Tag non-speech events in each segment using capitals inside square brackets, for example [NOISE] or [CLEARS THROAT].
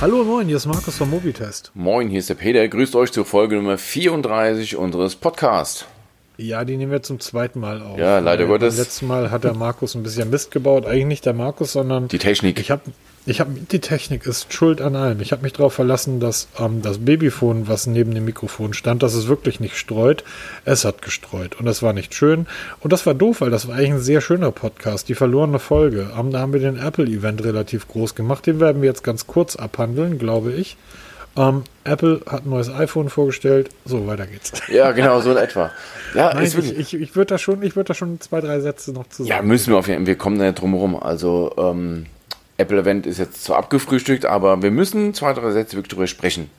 Hallo moin, hier ist Markus vom Mobitest. Moin, hier ist der Peter. Grüßt euch zur Folge Nummer 34 unseres Podcasts. Ja, die nehmen wir zum zweiten Mal auf. Ja, leider Gottes. Beim letzten Mal hat der Markus ein bisschen Mist gebaut. Eigentlich nicht der Markus, sondern Die Technik. ich habe ich hab, die Technik ist schuld an allem. Ich habe mich darauf verlassen, dass ähm, das Babyphone, was neben dem Mikrofon stand, dass es wirklich nicht streut. Es hat gestreut und das war nicht schön. Und das war doof, weil das war eigentlich ein sehr schöner Podcast, die verlorene Folge. Ähm, da haben wir den Apple-Event relativ groß gemacht. Den werden wir jetzt ganz kurz abhandeln, glaube ich. Ähm, Apple hat ein neues iPhone vorgestellt. So, weiter geht's. Ja, genau, so in etwa. Ja, Nein, ich, ich, ich würde da schon, ich würde da schon zwei, drei Sätze noch zu ja, sagen. müssen wir auf jeden Fall. Wir kommen da nicht drum herum. Also, ähm, Apple Event ist jetzt zwar abgefrühstückt, aber wir müssen zwei, drei Sätze wirklich drüber sprechen.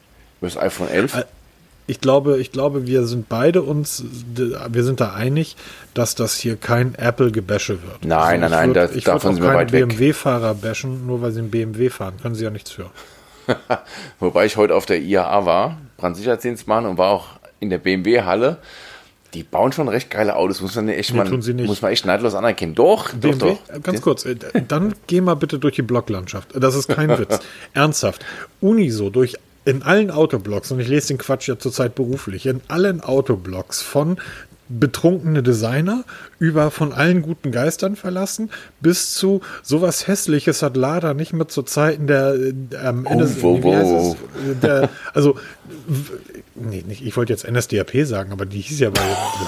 Über das iPhone 11. Äh, Ich glaube, ich glaube, wir sind beide uns, wir sind da einig, dass das hier kein Apple-Gebäsche wird. Nein, nein, ich nein, würd- das- ich davon sind wir weit weg. BMW-Fahrer bashen, nur weil sie einen BMW fahren. Können sie ja nichts für. [LAUGHS] Wobei ich heute auf der IAA war, Brandsicherheitsdienstmann und war auch in der BMW-Halle. Die bauen schon recht geile Autos, muss man echt Nee, nicht. muss man echt neidlos anerkennen. Doch, BMW, doch, doch. ganz kurz, äh, dann geh mal bitte durch die Blocklandschaft. Das ist kein Witz. [LAUGHS] Ernsthaft. Uniso durch in allen Autoblocks, und ich lese den Quatsch ja zurzeit beruflich, in allen Autoblocks von betrunkene Designer über von allen guten Geistern verlassen bis zu sowas hässliches hat Lada nicht mehr zu Zeiten der äh, am Oh, NS wo. es? der, also nee, nicht, ich wollte jetzt NSDAP sagen, aber die hieß ja bei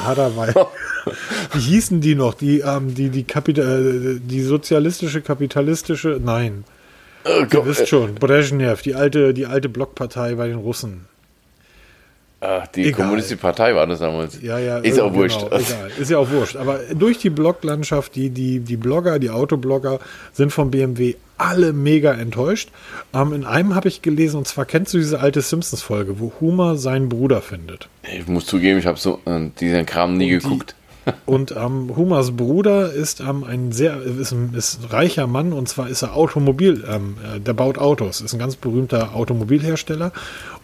Lada weil [LAUGHS] wie hießen die noch? Die, ähm, die, die, Kapital, die sozialistische, kapitalistische, nein, Oh ihr Gott, wisst schon, Brezhnev, die alte, die alte Blockpartei bei den Russen. Äh, die Egal. Kommunistische Partei war das damals. Ja, ja, Ist auch wurscht. Genau, egal. Ist ja auch wurscht. Aber durch die Bloglandschaft, die, die, die Blogger, die Autoblogger sind von BMW alle mega enttäuscht. Ähm, in einem habe ich gelesen, und zwar kennst du diese alte Simpsons-Folge, wo Homer seinen Bruder findet. Ich muss zugeben, ich habe so äh, diesen Kram nie die- geguckt. [LAUGHS] Und ähm, Humas Bruder ist ähm, ein sehr ist ein, ist ein reicher Mann und zwar ist er Automobil, ähm, äh, der baut Autos, ist ein ganz berühmter Automobilhersteller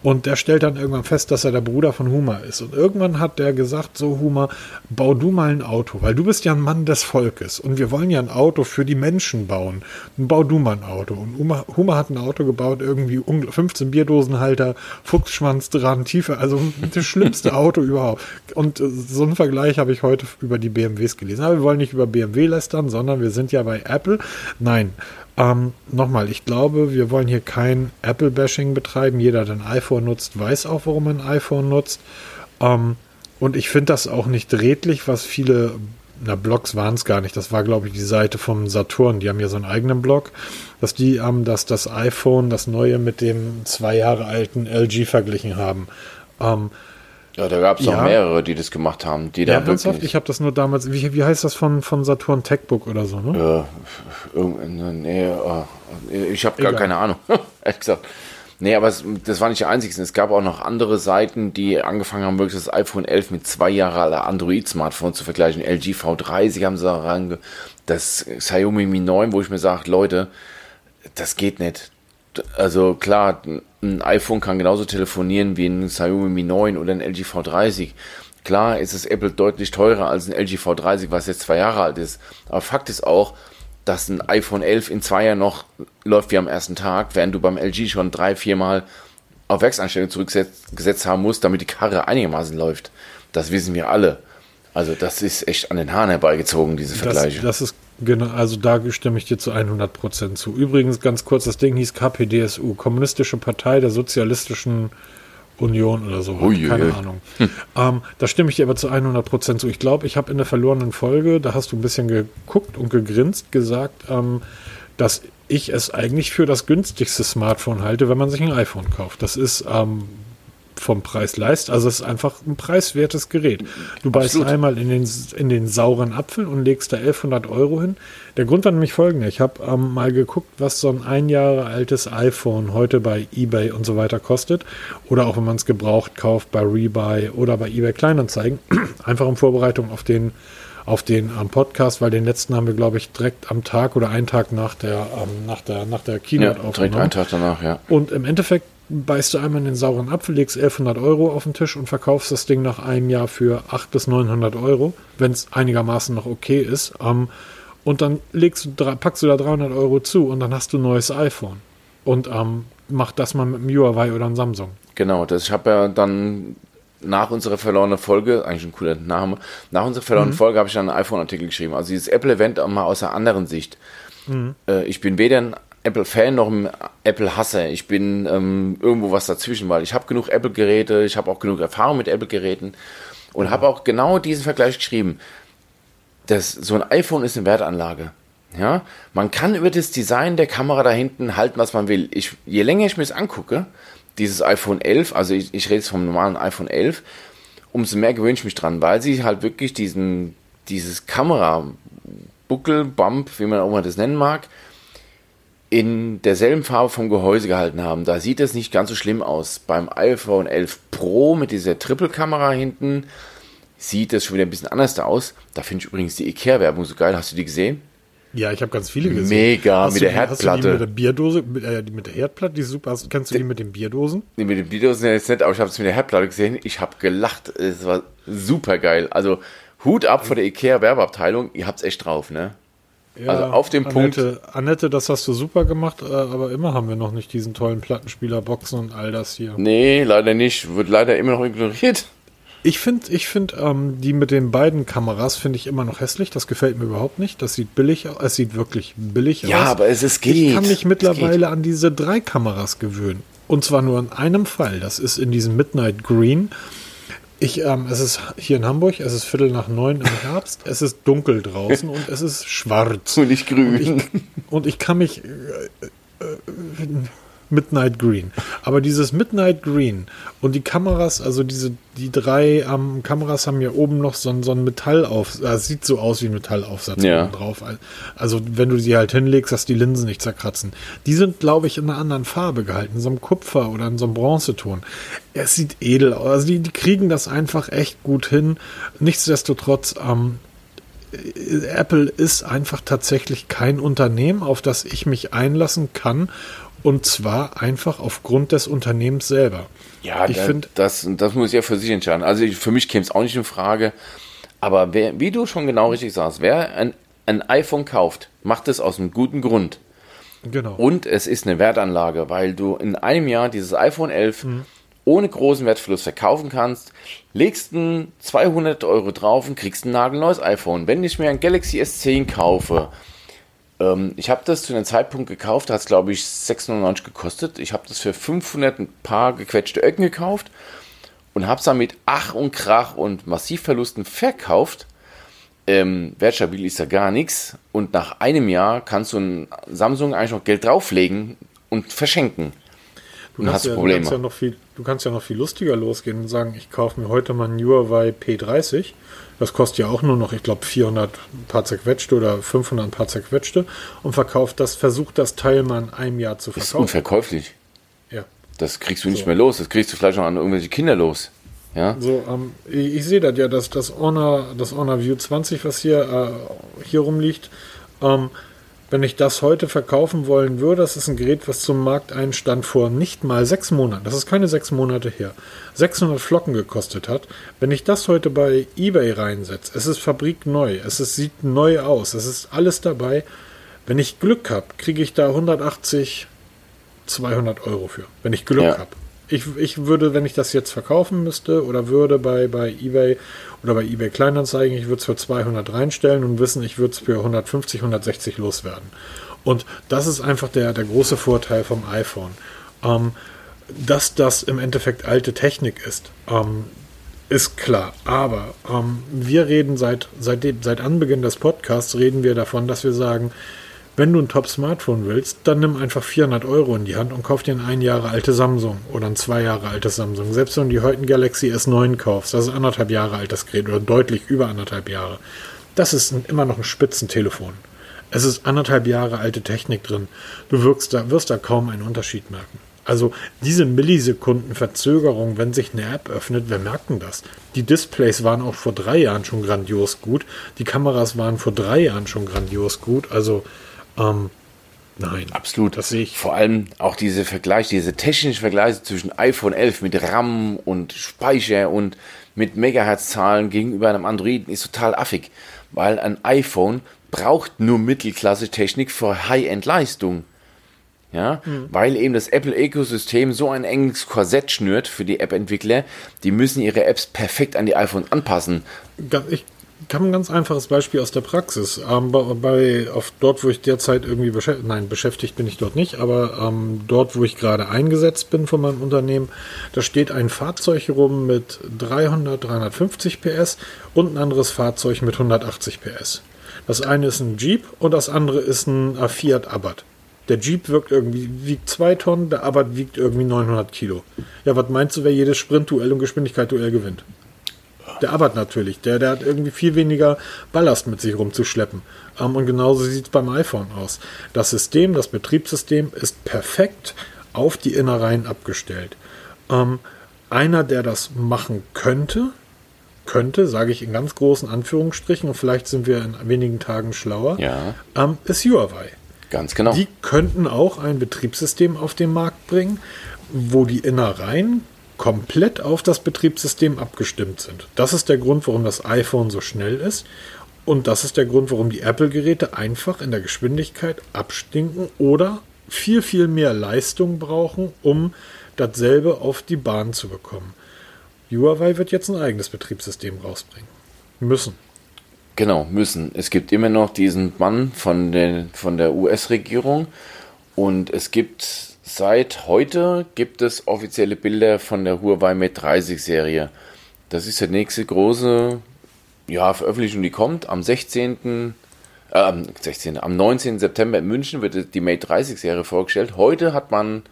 und der stellt dann irgendwann fest, dass er der Bruder von Huma ist. Und irgendwann hat der gesagt, so Huma, bau du mal ein Auto, weil du bist ja ein Mann des Volkes und wir wollen ja ein Auto für die Menschen bauen. Dann bau du mal ein Auto. Und Huma, Huma hat ein Auto gebaut, irgendwie ungl- 15 Bierdosenhalter, Fuchsschwanz dran, Tiefe, also das schlimmste [LAUGHS] Auto überhaupt. Und äh, so einen Vergleich habe ich heute über die BMWs gelesen. Aber wir wollen nicht über BMW lästern, sondern wir sind ja bei Apple. Nein, ähm, nochmal, ich glaube, wir wollen hier kein Apple-Bashing betreiben. Jeder, der ein iPhone nutzt, weiß auch, warum man ein iPhone nutzt. Ähm, und ich finde das auch nicht redlich, was viele, na, Blogs waren es gar nicht. Das war, glaube ich, die Seite vom Saturn. Die haben ja so einen eigenen Blog, dass die ähm, dass das iPhone, das neue, mit dem zwei Jahre alten LG verglichen haben. Ähm, Ja, da gab es Ja. noch mehrere, die das gemacht haben, die ja, da ernsthaft, ich habe das nur damals, wie, wie heißt das von, von Saturn Techbook oder so, ne? Irgendein- nee, äh, ich habe gar keine Ahnung, [LAUGHS] ehrlich gesagt. Nee, aber es, das war nicht der einzige. Es gab auch noch andere Seiten, die angefangen haben, wirklich das iPhone 11 mit zwei Jahre alter Android-Smartphone zu vergleichen. LG V30 haben sie da range, das Xiaomi Mi 9, wo ich mir sage, Leute, das geht nicht. Also klar, ein iPhone kann genauso telefonieren wie ein Xiaomi Mi 9 oder ein LG V30. Klar ist es Apple deutlich teurer als ein LG V30, was jetzt zwei Jahre alt ist. Aber Fakt ist auch, dass ein iPhone 11 in zwei Jahren noch läuft wie am ersten Tag, während du beim LG schon drei, viermal auf Werkseinstellungen zurückgesetzt haben musst, damit die Karre einigermaßen läuft. Das wissen wir alle. Also das ist echt an den Haaren herbeigezogen, diese Das, Vergleiche. das ist genau, also da stimme ich dir zu 100 Prozent zu. Übrigens ganz kurz, das Ding hieß KPDSU, Kommunistische Partei der Sozialistischen Union oder so. Ui, Keine ui. Ahnung. Ähm, da stimme ich dir aber zu 100 Prozent zu. Ich glaube, ich habe in der verlorenen Folge, da hast du ein bisschen geguckt und gegrinst, gesagt, ähm, dass ich es eigentlich für das günstigste Smartphone halte, wenn man sich ein iPhone kauft. Das ist ähm, vom Preis leist. Also es ist einfach ein preiswertes Gerät. Du beißt Absolut. einmal in den, in den sauren Apfel und legst da 1100 Euro hin. Der Grund war nämlich folgender. Ich habe ähm, mal geguckt, was so ein ein Jahre altes iPhone heute bei eBay und so weiter kostet. Oder auch wenn man es gebraucht kauft bei Rebuy oder bei eBay Kleinanzeigen. [CLEARS THROAT] Einfach in Vorbereitung auf den auf den ähm, Podcast, weil den letzten haben wir, glaube ich, direkt am Tag oder einen Tag nach der, ähm, nach der, nach der ja, Keynote direkt aufgenommen. einen Tag danach, ja. Und im Endeffekt beißt du einmal in den sauren Apfel, legst 1100 Euro auf den Tisch und verkaufst das Ding nach einem Jahr für 800 bis 900 Euro, wenn es einigermaßen noch okay ist. Ähm, und dann legst du, drei- packst du da 300 Euro zu und dann hast du ein neues iPhone. Und ähm, mach das mal mit einem Huawei oder einem Samsung. Genau, das, ich habe ja dann nach unserer verlorenen Folge, eigentlich ein cooler Name, nach unserer verlorenen mhm. Folge habe ich dann einen iPhone-Artikel geschrieben. Also dieses Apple-Event mal aus einer anderen Sicht. Mhm. Äh, ich bin weder ein Apple-Fan noch ein Apple-Hasser. Ich bin ähm, irgendwo was dazwischen, weil ich habe genug Apple-Geräte, ich habe auch genug Erfahrung mit Apple-Geräten und mhm. habe auch genau diesen Vergleich geschrieben. Das, so ein iPhone ist eine Wertanlage. Ja, man kann über das Design der Kamera da hinten halten, was man will. Ich, je länger ich mir das angucke, dieses iPhone 11, also ich, ich rede jetzt vom normalen iPhone 11, umso mehr gewöhne ich mich dran, weil sie halt wirklich diesen, dieses Kamera-Buckel, Bump, wie man auch immer das nennen mag, in derselben Farbe vom Gehäuse gehalten haben. Da sieht es nicht ganz so schlimm aus. Beim iPhone 11 Pro mit dieser Triple-Kamera hinten sieht es schon wieder ein bisschen anders aus. Da finde ich übrigens die Ikea-Werbung so geil. Hast du die gesehen? Ja, ich habe ganz viele gesehen. Mega, hast mit der die, Herdplatte. mit der Bierdose, mit, äh, mit der Herdplatte, die super. Hast, kennst du die mit den Bierdosen? Nee, mit den Bierdosen ja jetzt nicht, aber ich habe es mit der Herdplatte gesehen. Ich habe gelacht. Es war super geil. Also Hut ab vor der Ikea Werbeabteilung. Ihr habt's echt drauf, ne? Ja, also auf dem Annette, Punkt. Annette, das hast du super gemacht, äh, aber immer haben wir noch nicht diesen tollen Plattenspieler, Boxen und all das hier. Nee, leider nicht. Wird leider immer noch ignoriert. Ich finde, ich find, ähm, die mit den beiden Kameras finde ich immer noch hässlich. Das gefällt mir überhaupt nicht. Das sieht billig aus. Es sieht wirklich billig ja, aus. Ja, aber es ist geht. Ich kann mich mittlerweile an diese drei Kameras gewöhnen. Und zwar nur in einem Fall. Das ist in diesem Midnight Green. Ich, ähm, es ist hier in Hamburg, es ist Viertel nach neun im Herbst, es ist dunkel draußen und es ist schwarz. Und nicht grün. Und ich, und ich kann mich äh, äh, Midnight Green. Aber dieses Midnight Green und die Kameras, also diese, die drei ähm, Kameras haben ja oben noch so, so ein Metallaufsatz, äh, sieht so aus wie ein Metallaufsatz ja. drauf. Also wenn du sie halt hinlegst, dass die Linsen nicht zerkratzen. Die sind, glaube ich, in einer anderen Farbe gehalten, in so einem Kupfer oder in so einem Bronzeton. Es sieht edel aus. Also die, die kriegen das einfach echt gut hin. Nichtsdestotrotz, ähm, Apple ist einfach tatsächlich kein Unternehmen, auf das ich mich einlassen kann und zwar einfach aufgrund des Unternehmens selber. Ja, ich finde. Das, das muss ja für sich entscheiden. Also ich, für mich käme es auch nicht in Frage. Aber wer, wie du schon genau richtig sagst, wer ein, ein iPhone kauft, macht es aus einem guten Grund. Genau. Und es ist eine Wertanlage, weil du in einem Jahr dieses iPhone 11 mhm. ohne großen Wertverlust verkaufen kannst, legst ein 200 Euro drauf und kriegst ein nagelneues iPhone. Wenn ich mir ein Galaxy S10 kaufe, ähm, ich habe das zu einem Zeitpunkt gekauft, da hat es glaube ich 6,99 gekostet. Ich habe das für 500 ein paar gequetschte Öcken gekauft und habe es dann mit Ach und Krach und Massivverlusten verkauft. Ähm, wertstabil ist ja gar nichts. Und nach einem Jahr kannst du ein Samsung eigentlich noch Geld drauflegen und verschenken. Du kannst, ja, du, kannst ja noch viel, du kannst ja noch viel lustiger losgehen und sagen, ich kaufe mir heute mal ein Huawei P30 das kostet ja auch nur noch, ich glaube, 400 paar zerquetschte oder 500 paar zerquetschte und verkauft das, versucht das Teil mal in einem Jahr zu verkaufen. Das ist unverkäuflich. Ja. Das kriegst du nicht so. mehr los. Das kriegst du vielleicht noch an irgendwelche Kinder los. Ja. So, ähm, ich, ich sehe das ja, dass das Honor, das Honor View 20, was hier, äh, hier rumliegt, ähm, wenn ich das heute verkaufen wollen würde, das ist ein Gerät, was zum Markteinstand vor nicht mal sechs Monaten, das ist keine sechs Monate her, 600 Flocken gekostet hat. Wenn ich das heute bei eBay reinsetze, es ist fabrikneu, es ist, sieht neu aus, es ist alles dabei. Wenn ich Glück habe, kriege ich da 180, 200 Euro für, wenn ich Glück ja. habe. Ich, ich würde, wenn ich das jetzt verkaufen müsste oder würde bei, bei eBay oder bei eBay Kleinanzeigen, ich würde es für 200 reinstellen und wissen, ich würde es für 150, 160 loswerden. Und das ist einfach der, der große Vorteil vom iPhone. Ähm, dass das im Endeffekt alte Technik ist, ähm, ist klar. Aber ähm, wir reden seit, seit, seit Anbeginn des Podcasts, reden wir davon, dass wir sagen, wenn du ein Top-Smartphone willst, dann nimm einfach 400 Euro in die Hand und kauf dir ein ein Jahre altes Samsung oder ein zwei Jahre altes Samsung. Selbst wenn du die heute ein Galaxy S9 kaufst, das ist anderthalb Jahre altes Gerät oder deutlich über anderthalb Jahre. Das ist ein, immer noch ein Spitzentelefon. Es ist anderthalb Jahre alte Technik drin. Du wirkst da, wirst da kaum einen Unterschied merken. Also diese Millisekunden Verzögerung, wenn sich eine App öffnet, wir merken das. Die Displays waren auch vor drei Jahren schon grandios gut. Die Kameras waren vor drei Jahren schon grandios gut. Also ähm, nein. Absolut. Das sehe ich. Vor allem auch diese Vergleiche, diese technischen Vergleiche zwischen iPhone 11 mit RAM und Speicher und mit Megahertz-Zahlen gegenüber einem Android ist total affig, weil ein iPhone braucht nur Mittelklasse-Technik für High-End-Leistung. Ja, mhm. weil eben das Apple-Ökosystem so ein enges Korsett schnürt für die App-Entwickler, die müssen ihre Apps perfekt an die iPhone anpassen. Ich habe ein ganz einfaches Beispiel aus der Praxis. Ähm, bei, auf dort, wo ich derzeit irgendwie beschäftigt, nein, beschäftigt bin ich dort nicht, aber ähm, dort, wo ich gerade eingesetzt bin von meinem Unternehmen, da steht ein Fahrzeug rum mit 300, 350 PS und ein anderes Fahrzeug mit 180 PS. Das eine ist ein Jeep und das andere ist ein Fiat Abarth. Der Jeep wirkt irgendwie, wiegt zwei Tonnen, der Abarth wiegt irgendwie 900 Kilo. Ja, was meinst du, wer jedes Sprintduell und Geschwindigkeitsduell gewinnt? Der Abarth natürlich. Der, der hat irgendwie viel weniger Ballast mit sich rumzuschleppen. Ähm, und genauso sieht es beim iPhone aus. Das System, das Betriebssystem ist perfekt auf die Innereien abgestellt. Ähm, einer, der das machen könnte, könnte, sage ich in ganz großen Anführungsstrichen, und vielleicht sind wir in wenigen Tagen schlauer, ja. ähm, ist Huawei. Ganz genau. Die könnten auch ein Betriebssystem auf den Markt bringen, wo die Innereien komplett auf das Betriebssystem abgestimmt sind. Das ist der Grund, warum das iPhone so schnell ist. Und das ist der Grund, warum die Apple-Geräte einfach in der Geschwindigkeit abstinken oder viel, viel mehr Leistung brauchen, um dasselbe auf die Bahn zu bekommen. Huawei wird jetzt ein eigenes Betriebssystem rausbringen. Müssen. Genau, müssen. Es gibt immer noch diesen Mann von der, von der US-Regierung und es gibt Seit heute gibt es offizielle Bilder von der Huawei Mate 30 Serie. Das ist die nächste große ja, Veröffentlichung, die kommt. Am 16. Äh, 16. Am 19. September in München wird die Mate 30 Serie vorgestellt. Heute hat man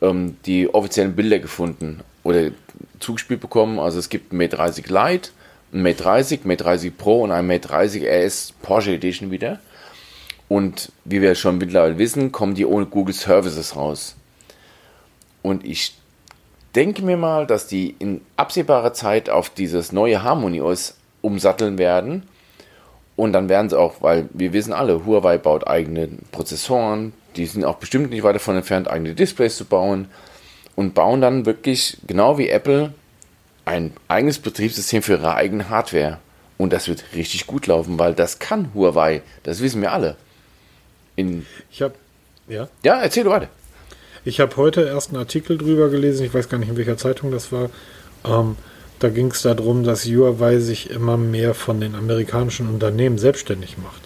ähm, die offiziellen Bilder gefunden oder zugespielt bekommen. Also es gibt ein Mate 30 Lite, ein Mate 30, Mate 30 Pro und ein Mate 30 RS Porsche Edition wieder. Und wie wir schon mittlerweile wissen, kommen die ohne Google Services raus. Und ich denke mir mal, dass die in absehbarer Zeit auf dieses neue Harmony OS umsatteln werden. Und dann werden sie auch, weil wir wissen alle, Huawei baut eigene Prozessoren, die sind auch bestimmt nicht weit davon entfernt, eigene Displays zu bauen und bauen dann wirklich, genau wie Apple, ein eigenes Betriebssystem für ihre eigene Hardware. Und das wird richtig gut laufen, weil das kann Huawei, das wissen wir alle. In ich habe, ja? Ja, erzähl du weiter. Ich habe heute erst einen Artikel drüber gelesen, ich weiß gar nicht, in welcher Zeitung das war. Ähm, da ging es darum, dass Huawei sich immer mehr von den amerikanischen Unternehmen selbstständig macht.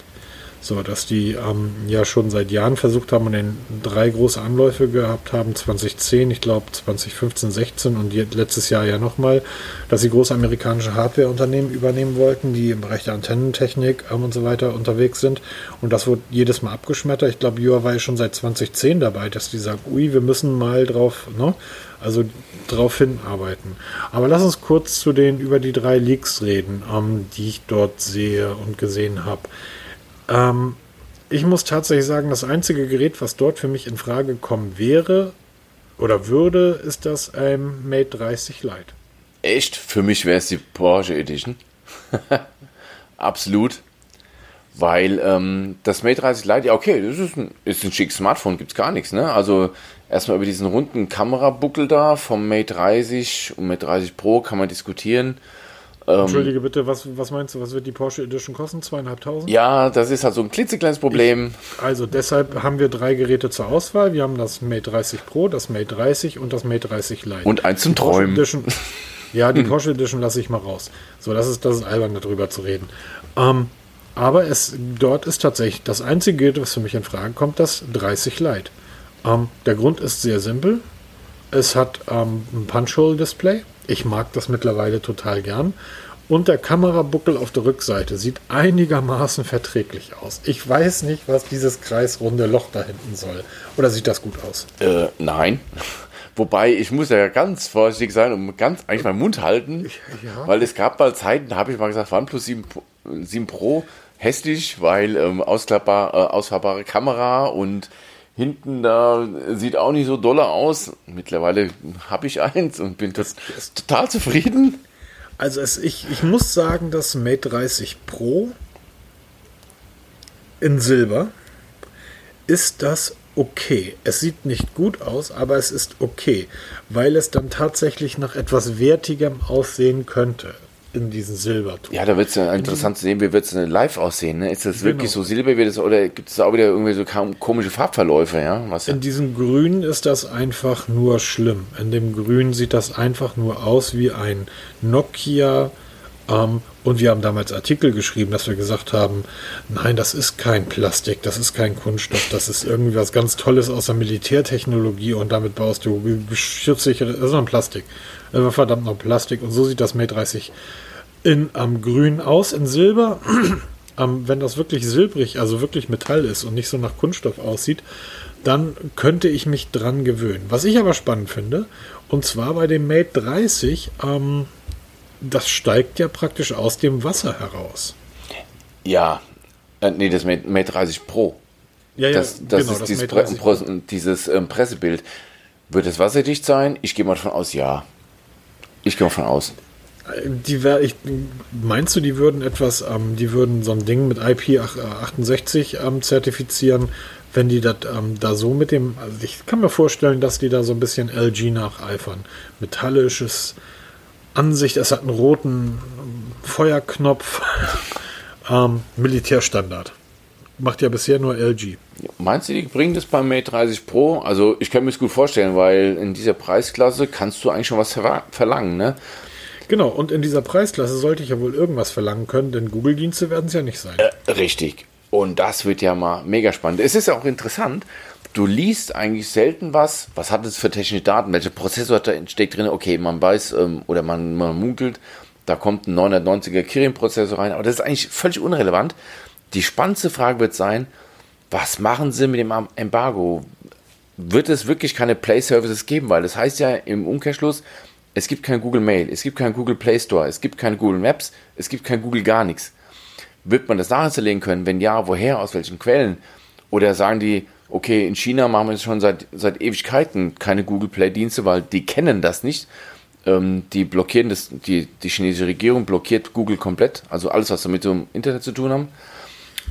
So, dass die ähm, ja schon seit Jahren versucht haben und den drei große Anläufe gehabt haben, 2010, ich glaube 2015, 16 und letztes Jahr ja nochmal, dass sie große amerikanische Hardwareunternehmen übernehmen wollten, die im Bereich der Antennentechnik ähm, und so weiter unterwegs sind. Und das wurde jedes Mal abgeschmettert. Ich glaube, Huawei ist schon seit 2010 dabei, dass die sagt, ui, wir müssen mal drauf, ne? Also drauf hinarbeiten. Aber lass uns kurz zu den über die drei Leaks reden, ähm, die ich dort sehe und gesehen habe. Ähm, ich muss tatsächlich sagen, das einzige Gerät, was dort für mich in Frage kommen wäre oder würde, ist das ein Mate 30 Lite. Echt? Für mich wäre es die Porsche Edition. [LAUGHS] Absolut. Weil ähm, das Mate 30 Lite, ja okay, das ist ein, ist ein schickes Smartphone, gibt es gar nichts. Ne? Also erstmal über diesen runden Kamerabuckel da vom Mate 30 und Mate 30 Pro kann man diskutieren. Ähm, Entschuldige bitte, was, was meinst du, was wird die Porsche Edition kosten? Zweieinhalbtausend? Ja, das ist halt so ein klitzekleines Problem. Ich, also deshalb haben wir drei Geräte zur Auswahl. Wir haben das Mate 30 Pro, das Mate 30 und das Mate 30 Lite. Und eins zum Träumen. Edition, [LAUGHS] ja, die Porsche Edition lasse ich mal raus. So, das ist, das ist albern, darüber zu reden. Ähm, aber es, dort ist tatsächlich das einzige Gerät, was für mich in Frage kommt, das 30 Lite. Ähm, der Grund ist sehr simpel. Es hat ähm, ein Punch-Hole-Display ich mag das mittlerweile total gern. Und der Kamerabuckel auf der Rückseite sieht einigermaßen verträglich aus. Ich weiß nicht, was dieses kreisrunde Loch da hinten soll. Oder sieht das gut aus? Äh, nein. [LAUGHS] Wobei, ich muss ja ganz vorsichtig sein und ganz eigentlich meinen Mund halten. Ja. Weil es gab mal Zeiten, da habe ich mal gesagt, OnePlus 7, 7 Pro hässlich, weil ähm, ausklappbar, äh, ausfahrbare Kamera und hinten da sieht auch nicht so doller aus. Mittlerweile habe ich eins und bin das, total zufrieden. Also es, ich, ich muss sagen, das Mate 30 Pro in Silber ist das okay. Es sieht nicht gut aus, aber es ist okay, weil es dann tatsächlich nach etwas Wertigem aussehen könnte. In diesen Silberton. Ja, da wird es ja interessant zu sehen, wie wird es live aussehen. Ne? Ist das genau. wirklich so silber, wird es, oder gibt es auch wieder irgendwie so komische Farbverläufe? Ja? Was in diesem Grün ist das einfach nur schlimm. In dem Grün sieht das einfach nur aus wie ein Nokia. Und wir haben damals Artikel geschrieben, dass wir gesagt haben, nein, das ist kein Plastik, das ist kein Kunststoff, das ist irgendwie was ganz Tolles aus der Militärtechnologie und damit baust du geschützsichere, das ist ein Plastik. Das war verdammt noch Plastik und so sieht das Mate 30 in am Grün aus, in Silber. [CLEARS THROAT] ähm, wenn das wirklich silbrig, also wirklich Metall ist und nicht so nach Kunststoff aussieht, dann könnte ich mich dran gewöhnen. Was ich aber spannend finde, und zwar bei dem Mate 30, ähm, das steigt ja praktisch aus dem Wasser heraus. Ja, äh, nee, das Mate, Mate 30 Pro. Ja, ja, das, das genau, ist das dieses, Pre dieses ähm, Pressebild. Wird es wasserdicht sein? Ich gehe mal davon aus, ja. Ich gehe mal davon aus. Die wär, ich, meinst du, die würden etwas, ähm, die würden so ein Ding mit IP68 ähm, zertifizieren, wenn die das ähm, da so mit dem, also ich kann mir vorstellen, dass die da so ein bisschen LG nacheifern. Metallisches Ansicht, es hat einen roten Feuerknopf. [LAUGHS] ähm, Militärstandard. Macht ja bisher nur LG. Meinst du, die bringen das beim Mate 30 Pro? Also ich kann mir das gut vorstellen, weil in dieser Preisklasse kannst du eigentlich schon was verlangen, ne? Genau, und in dieser Preisklasse sollte ich ja wohl irgendwas verlangen können, denn Google-Dienste werden es ja nicht sein. Äh, richtig. Und das wird ja mal mega spannend. Es ist ja auch interessant, du liest eigentlich selten was, was hat es für technische Daten, welcher Prozessor da steckt drin, okay, man weiß ähm, oder man, man munkelt, da kommt ein 990er Kirin-Prozessor rein, aber das ist eigentlich völlig unrelevant. Die spannendste Frage wird sein, was machen sie mit dem Embargo? Wird es wirklich keine Play-Services geben? Weil das heißt ja im Umkehrschluss, es gibt kein Google Mail, es gibt kein Google Play Store, es gibt kein Google Maps, es gibt kein Google gar nichts. Wird man das nachinstallieren können? Wenn ja, woher, aus welchen Quellen? Oder sagen die, okay, in China machen wir jetzt schon seit, seit Ewigkeiten keine Google Play-Dienste, weil die kennen das nicht. Ähm, die blockieren das, die, die chinesische Regierung blockiert Google komplett, also alles, was damit mit dem Internet zu tun haben.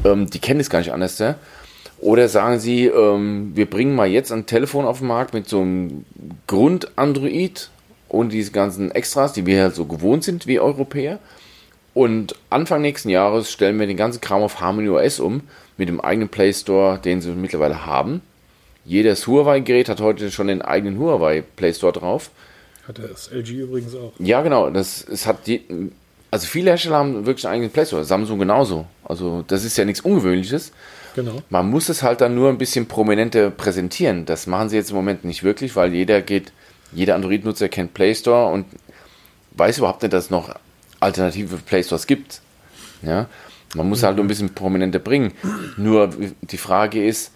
Ähm, die kennen es gar nicht anders. Ja? Oder sagen sie, ähm, wir bringen mal jetzt ein Telefon auf den Markt mit so einem Grund-Android, ohne diese ganzen Extras, die wir halt so gewohnt sind wie Europäer. Und Anfang nächsten Jahres stellen wir den ganzen Kram auf Harmony OS um, mit dem eigenen Play Store, den sie mittlerweile haben. Jedes Huawei-Gerät hat heute schon den eigenen Huawei Play Store drauf. Hat das LG übrigens auch. Ja, genau. Das, es hat die, also viele Hersteller haben wirklich einen eigenen Play Store. Samsung genauso. Also das ist ja nichts Ungewöhnliches. Genau. Man muss es halt dann nur ein bisschen prominenter präsentieren. Das machen sie jetzt im Moment nicht wirklich, weil jeder geht jeder Android-Nutzer kennt Play Store und weiß überhaupt nicht, dass es noch alternative Play Stores gibt. Ja? Man muss halt ein bisschen prominenter bringen. Nur die Frage ist,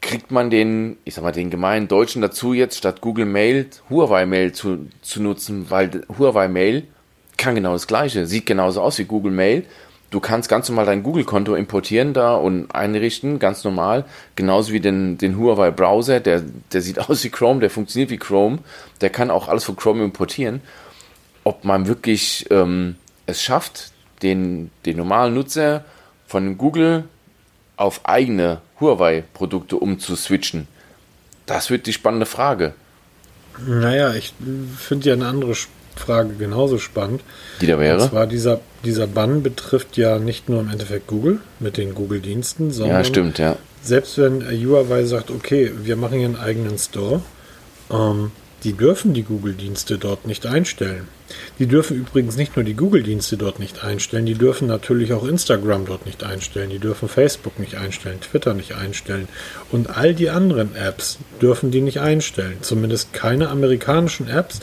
kriegt man den, ich sag mal, den gemeinen Deutschen dazu jetzt statt Google Mail Huawei Mail zu, zu nutzen, weil Huawei Mail kann genau das gleiche, sieht genauso aus wie Google Mail, du kannst ganz normal dein Google-Konto importieren da und einrichten, ganz normal. Genauso wie den, den Huawei-Browser, der, der sieht [LAUGHS] aus wie Chrome, der funktioniert wie Chrome, der kann auch alles von Chrome importieren. Ob man wirklich ähm, es schafft, den, den normalen Nutzer von Google auf eigene Huawei-Produkte umzuswitchen, das wird die spannende Frage. Naja, ich finde ja eine andere Frage genauso spannend. Die da wäre? Und zwar dieser, dieser Bann betrifft ja nicht nur im Endeffekt Google mit den Google-Diensten, sondern ja, stimmt, ja. selbst wenn Huawei sagt, okay, wir machen hier einen eigenen Store, ähm, die dürfen die Google-Dienste dort nicht einstellen. Die dürfen übrigens nicht nur die Google-Dienste dort nicht einstellen, die dürfen natürlich auch Instagram dort nicht einstellen, die dürfen Facebook nicht einstellen, Twitter nicht einstellen und all die anderen Apps dürfen die nicht einstellen. Zumindest keine amerikanischen Apps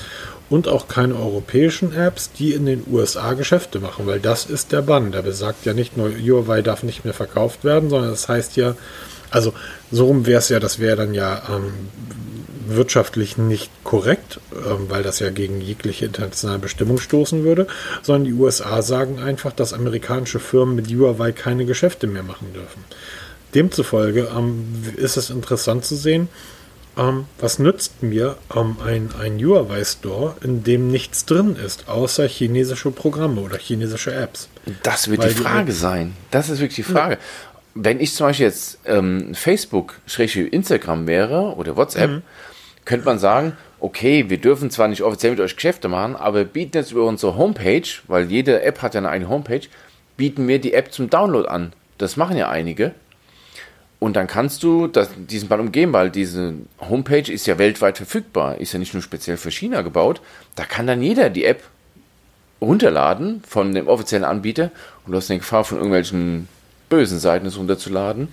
und auch keine europäischen Apps, die in den USA Geschäfte machen, weil das ist der Bann. Der besagt ja nicht nur, Huawei darf nicht mehr verkauft werden, sondern das heißt ja, also so rum wäre es ja, das wäre dann ja ähm, wirtschaftlich nicht korrekt, ähm, weil das ja gegen jegliche internationale Bestimmung stoßen würde, sondern die USA sagen einfach, dass amerikanische Firmen mit Huawei keine Geschäfte mehr machen dürfen. Demzufolge ähm, ist es interessant zu sehen, ähm, was nützt mir ähm, ein, ein Huawei Store, in dem nichts drin ist, außer chinesische Programme oder chinesische Apps? Das wird Weil die Frage die, sein. Das ist wirklich die Frage. Ja. Wenn ich zum Beispiel jetzt ähm, Facebook, Instagram wäre oder WhatsApp, mhm. Könnte man sagen, okay, wir dürfen zwar nicht offiziell mit euch Geschäfte machen, aber wir bieten jetzt über unsere Homepage, weil jede App hat ja eine eigene Homepage, bieten wir die App zum Download an. Das machen ja einige. Und dann kannst du das, diesen Ball umgehen, weil diese Homepage ist ja weltweit verfügbar, ist ja nicht nur speziell für China gebaut. Da kann dann jeder die App runterladen von dem offiziellen Anbieter und du hast eine Gefahr von irgendwelchen bösen Seiten es runterzuladen.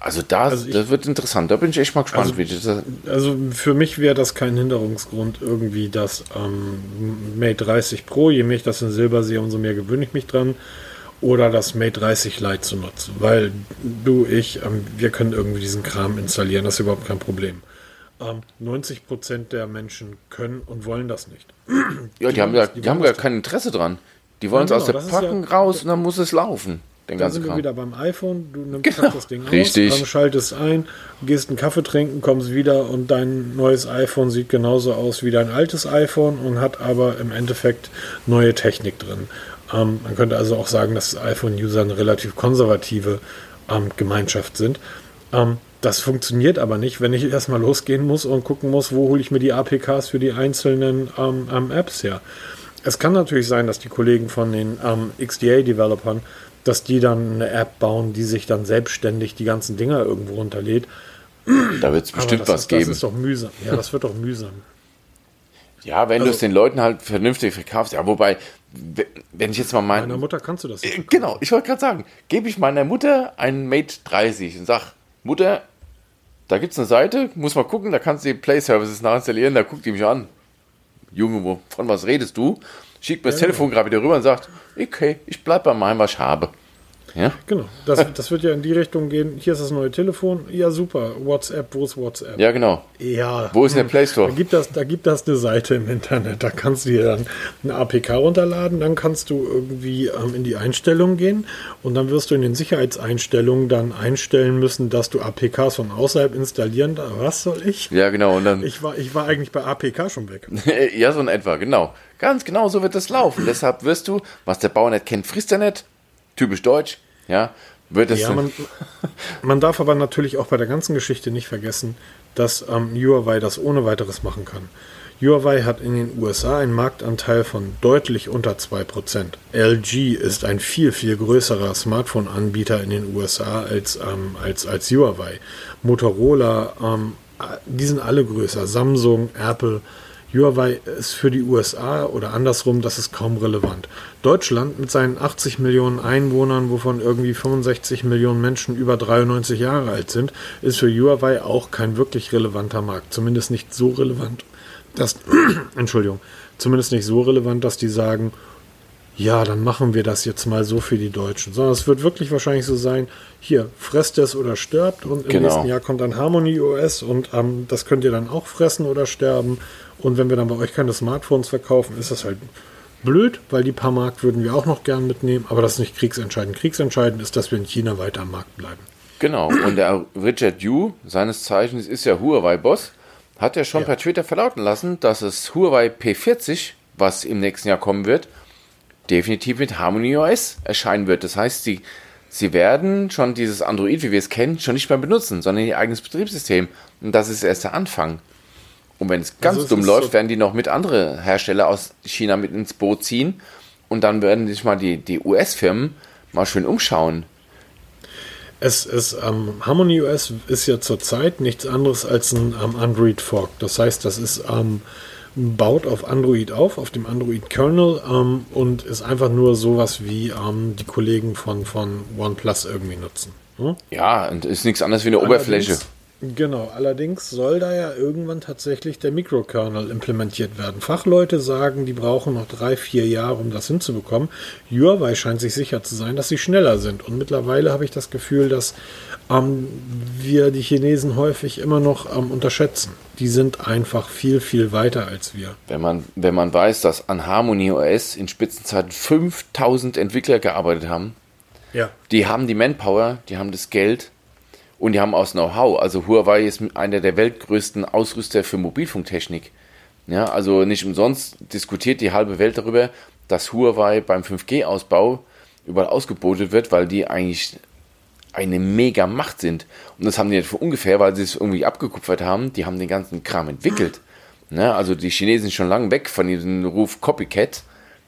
Also da, also ich, das wird interessant. Da bin ich echt mal gespannt. Also, wie das also für mich wäre das kein Hinderungsgrund, irgendwie das ähm, Mate 30 Pro, je mehr ich das in Silber sehe, umso mehr gewöhne ich mich dran, oder das Mate 30 Lite zu nutzen. Weil du, ich, ähm, wir können irgendwie diesen Kram installieren, das ist überhaupt kein Problem. Ähm, 90% der Menschen können und wollen das nicht. Ja, die, die haben ja, die, haben gar kein Interesse dran. Die wollen es ja, genau, aus der Packung ja, raus und dann muss es laufen. Den dann sind Kram. wir wieder beim iPhone. Du nimmst genau, das Ding richtig. aus, schaltest ein, gehst einen Kaffee trinken, kommst wieder und dein neues iPhone sieht genauso aus wie dein altes iPhone und hat aber im Endeffekt neue Technik drin. Ähm, man könnte also auch sagen, dass iPhone-User eine relativ konservative ähm, Gemeinschaft sind. Ähm, das funktioniert aber nicht, wenn ich erstmal losgehen muss und gucken muss, wo hole ich mir die APKs für die einzelnen ähm, ähm, Apps her. Es kann natürlich sein, dass die Kollegen von den ähm, XDA-Developern dass die dann eine App bauen, die sich dann selbstständig die ganzen Dinger irgendwo runterlädt. Da wird es bestimmt was ist, geben. Das ist doch mühsam. Ja, das wird doch mühsam. Ja, wenn also, du es den Leuten halt vernünftig verkaufst. Ja, wobei, wenn ich jetzt mal meine. Meiner Mutter kannst du das nicht. Genau, ich wollte gerade sagen, gebe ich meiner Mutter einen Mate 30 und sag, Mutter, da gibt es eine Seite, muss mal gucken, da kannst du die Play Services nachinstallieren, da guckt die mich an. Junge, von was redest du? Schickt mir das Telefon gerade wieder rüber und sagt, okay, ich bleibe bei meinem, was ich habe. Ja? Genau, das, das wird ja in die Richtung gehen. Hier ist das neue Telefon. Ja, super. WhatsApp, wo ist WhatsApp? Ja, genau. Ja. Wo ist der Play Store? Da gibt, das, da gibt das eine Seite im Internet. Da kannst du dir dann eine APK runterladen. Dann kannst du irgendwie ähm, in die Einstellungen gehen. Und dann wirst du in den Sicherheitseinstellungen dann einstellen müssen, dass du APKs von außerhalb installieren darfst. Was soll ich? Ja, genau. Und dann ich, war, ich war eigentlich bei APK schon weg. [LAUGHS] ja, so in etwa, genau. Ganz genau so wird das laufen. Deshalb wirst du, was der Bauer nicht kennt, frisst er nicht. Typisch deutsch. Ja, wird es. Ja, man, man, darf aber natürlich auch bei der ganzen Geschichte nicht vergessen, dass ähm, Huawei das ohne weiteres machen kann. Huawei hat in den USA einen Marktanteil von deutlich unter 2%. LG ist ein viel, viel größerer Smartphone-Anbieter in den USA als, ähm, als, als Huawei. Motorola, ähm, die sind alle größer. Samsung, Apple, Huawei ist für die USA oder andersrum, das ist kaum relevant. Deutschland mit seinen 80 Millionen Einwohnern, wovon irgendwie 65 Millionen Menschen über 93 Jahre alt sind, ist für Huawei auch kein wirklich relevanter Markt. Zumindest nicht so relevant, dass, [CLEARS THROAT] Entschuldigung, zumindest nicht so relevant, dass die sagen, ja, dann machen wir das jetzt mal so für die Deutschen. Sondern es wird wirklich wahrscheinlich so sein, hier, fresst es oder stirbt und im genau. nächsten Jahr kommt dann Harmony OS und ähm, das könnt ihr dann auch fressen oder sterben und wenn wir dann bei euch keine Smartphones verkaufen, ist das halt blöd, weil die paar Mark würden wir auch noch gern mitnehmen, aber das ist nicht kriegsentscheidend. Kriegsentscheidend ist, dass wir in China weiter am Markt bleiben. Genau, und der Richard Yu, seines Zeichens ist ja Huawei-Boss, hat ja schon ja. per Twitter verlauten lassen, dass es Huawei P40, was im nächsten Jahr kommen wird, definitiv mit Harmony OS erscheinen wird. Das heißt, sie, sie werden schon dieses Android, wie wir es kennen, schon nicht mehr benutzen, sondern ihr eigenes Betriebssystem. Und das ist erst der Anfang. Und wenn es ganz also dumm läuft, so werden die noch mit anderen Hersteller aus China mit ins Boot ziehen. Und dann werden sich mal die, die US-Firmen mal schön umschauen. Es ist, ähm, Harmony OS ist ja zurzeit nichts anderes als ein ähm, Android Fork. Das heißt, das ist, ähm, baut auf Android auf, auf dem Android Kernel ähm, und ist einfach nur sowas wie ähm, die Kollegen von, von OnePlus irgendwie nutzen. Hm? Ja, und ist nichts anderes wie eine Allerdings, Oberfläche. Genau, allerdings soll da ja irgendwann tatsächlich der Mikrokernel implementiert werden. Fachleute sagen, die brauchen noch drei, vier Jahre, um das hinzubekommen. Huawei scheint sich sicher zu sein, dass sie schneller sind. Und mittlerweile habe ich das Gefühl, dass ähm, wir die Chinesen häufig immer noch ähm, unterschätzen. Die sind einfach viel, viel weiter als wir. Wenn man, wenn man weiß, dass an Harmony OS in Spitzenzeiten 5000 Entwickler gearbeitet haben, ja. die haben die Manpower, die haben das Geld, und die haben das Know-how. Also Huawei ist einer der weltgrößten Ausrüster für Mobilfunktechnik. Ja, also nicht umsonst diskutiert die halbe Welt darüber, dass Huawei beim 5G-Ausbau überall ausgebotet wird, weil die eigentlich eine mega Macht sind. Und das haben die nicht ungefähr, weil sie es irgendwie abgekupfert haben. Die haben den ganzen Kram entwickelt. Ne? Also die Chinesen sind schon lange weg von diesem Ruf Copycat.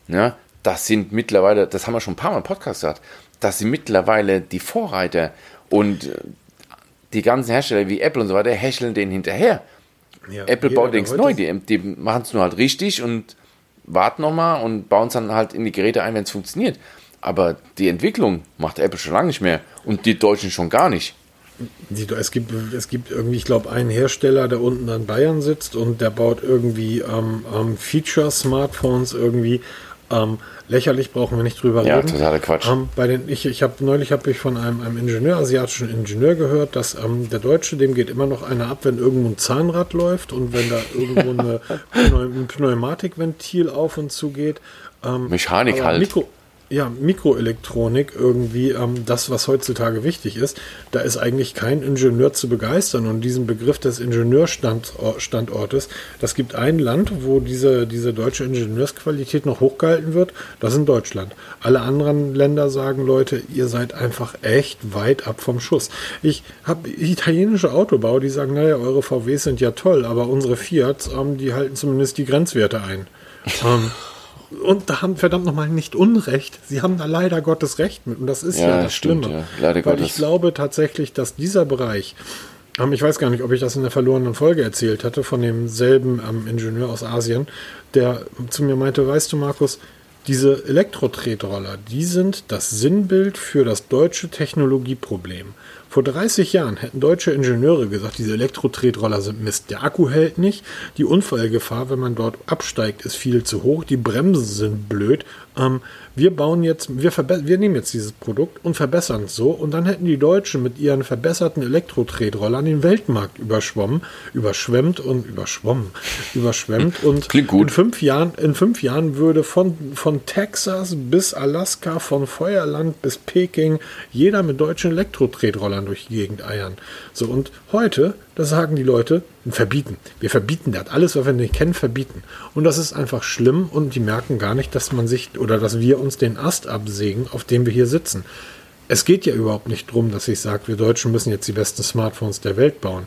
Ne? Das sind mittlerweile, das haben wir schon ein paar Mal im Podcast gesagt, das sind mittlerweile die Vorreiter und die ganzen Hersteller wie Apple und so weiter hecheln denen hinterher. Ja, Apple baut nichts neu, die, die machen es nur halt richtig und warten nochmal und bauen es dann halt in die Geräte ein, wenn es funktioniert. Aber die Entwicklung macht Apple schon lange nicht mehr und die Deutschen schon gar nicht. Es, gibt, es gibt irgendwie, ich glaube, einen Hersteller, der unten an Bayern sitzt und der baut irgendwie ähm, ähm, Feature-Smartphones irgendwie. Ähm, lächerlich brauchen wir nicht drüber ja, reden. Ja, totaler Quatsch. Ähm, bei den, ich ich habe neulich habe ich von einem, einem Ingenieur, asiatischen Ingenieur gehört, dass ähm, der Deutsche, dem geht immer noch einer ab, wenn irgendwo ein Zahnrad läuft und wenn da irgendwo eine, [LAUGHS] ein Pneumatikventil auf und zu geht. Ähm, Mechanik halt. Mikro, ja, Mikroelektronik irgendwie ähm, das, was heutzutage wichtig ist. Da ist eigentlich kein Ingenieur zu begeistern. Und diesen Begriff des Ingenieurstandortes, das gibt ein Land, wo diese, diese deutsche Ingenieursqualität noch hochgehalten wird. Das ist Deutschland. Alle anderen Länder sagen, Leute, ihr seid einfach echt weit ab vom Schuss. Ich habe italienische Autobau, die sagen, naja, eure VWs sind ja toll, aber unsere Fiat, ähm, die halten zumindest die Grenzwerte ein. [LAUGHS] ähm, und da haben verdammt nochmal nicht Unrecht. Sie haben da leider Gottes Recht mit. Und das ist ja, ja das stimmt, Schlimme. Ja. Leider Weil Gottes. ich glaube tatsächlich, dass dieser Bereich, ähm, ich weiß gar nicht, ob ich das in der verlorenen Folge erzählt hatte, von demselben ähm, Ingenieur aus Asien, der zu mir meinte, weißt du, Markus, diese Elektro-Tretroller, die sind das Sinnbild für das deutsche Technologieproblem. Vor 30 Jahren hätten deutsche Ingenieure gesagt, diese Elektro-Tretroller sind Mist. Der Akku hält nicht, die Unfallgefahr, wenn man dort absteigt, ist viel zu hoch, die Bremsen sind blöd. Ähm, wir bauen jetzt, wir, wir nehmen jetzt dieses Produkt und verbessern es so und dann hätten die Deutschen mit ihren verbesserten Elektro-Tretrollern den Weltmarkt überschwommen, überschwemmt und überschwommen, überschwemmt und Klingt gut. in fünf Jahren, in fünf Jahren würde von, von Texas bis Alaska, von Feuerland bis Peking jeder mit deutschen Elektro-Tretrollern durch die Gegend eiern. So und heute das sagen die Leute, verbieten. Wir verbieten das. Alles, was wir nicht kennen, verbieten. Und das ist einfach schlimm und die merken gar nicht, dass man sich oder dass wir uns den Ast absägen, auf dem wir hier sitzen. Es geht ja überhaupt nicht darum, dass ich sage, wir Deutschen müssen jetzt die besten Smartphones der Welt bauen.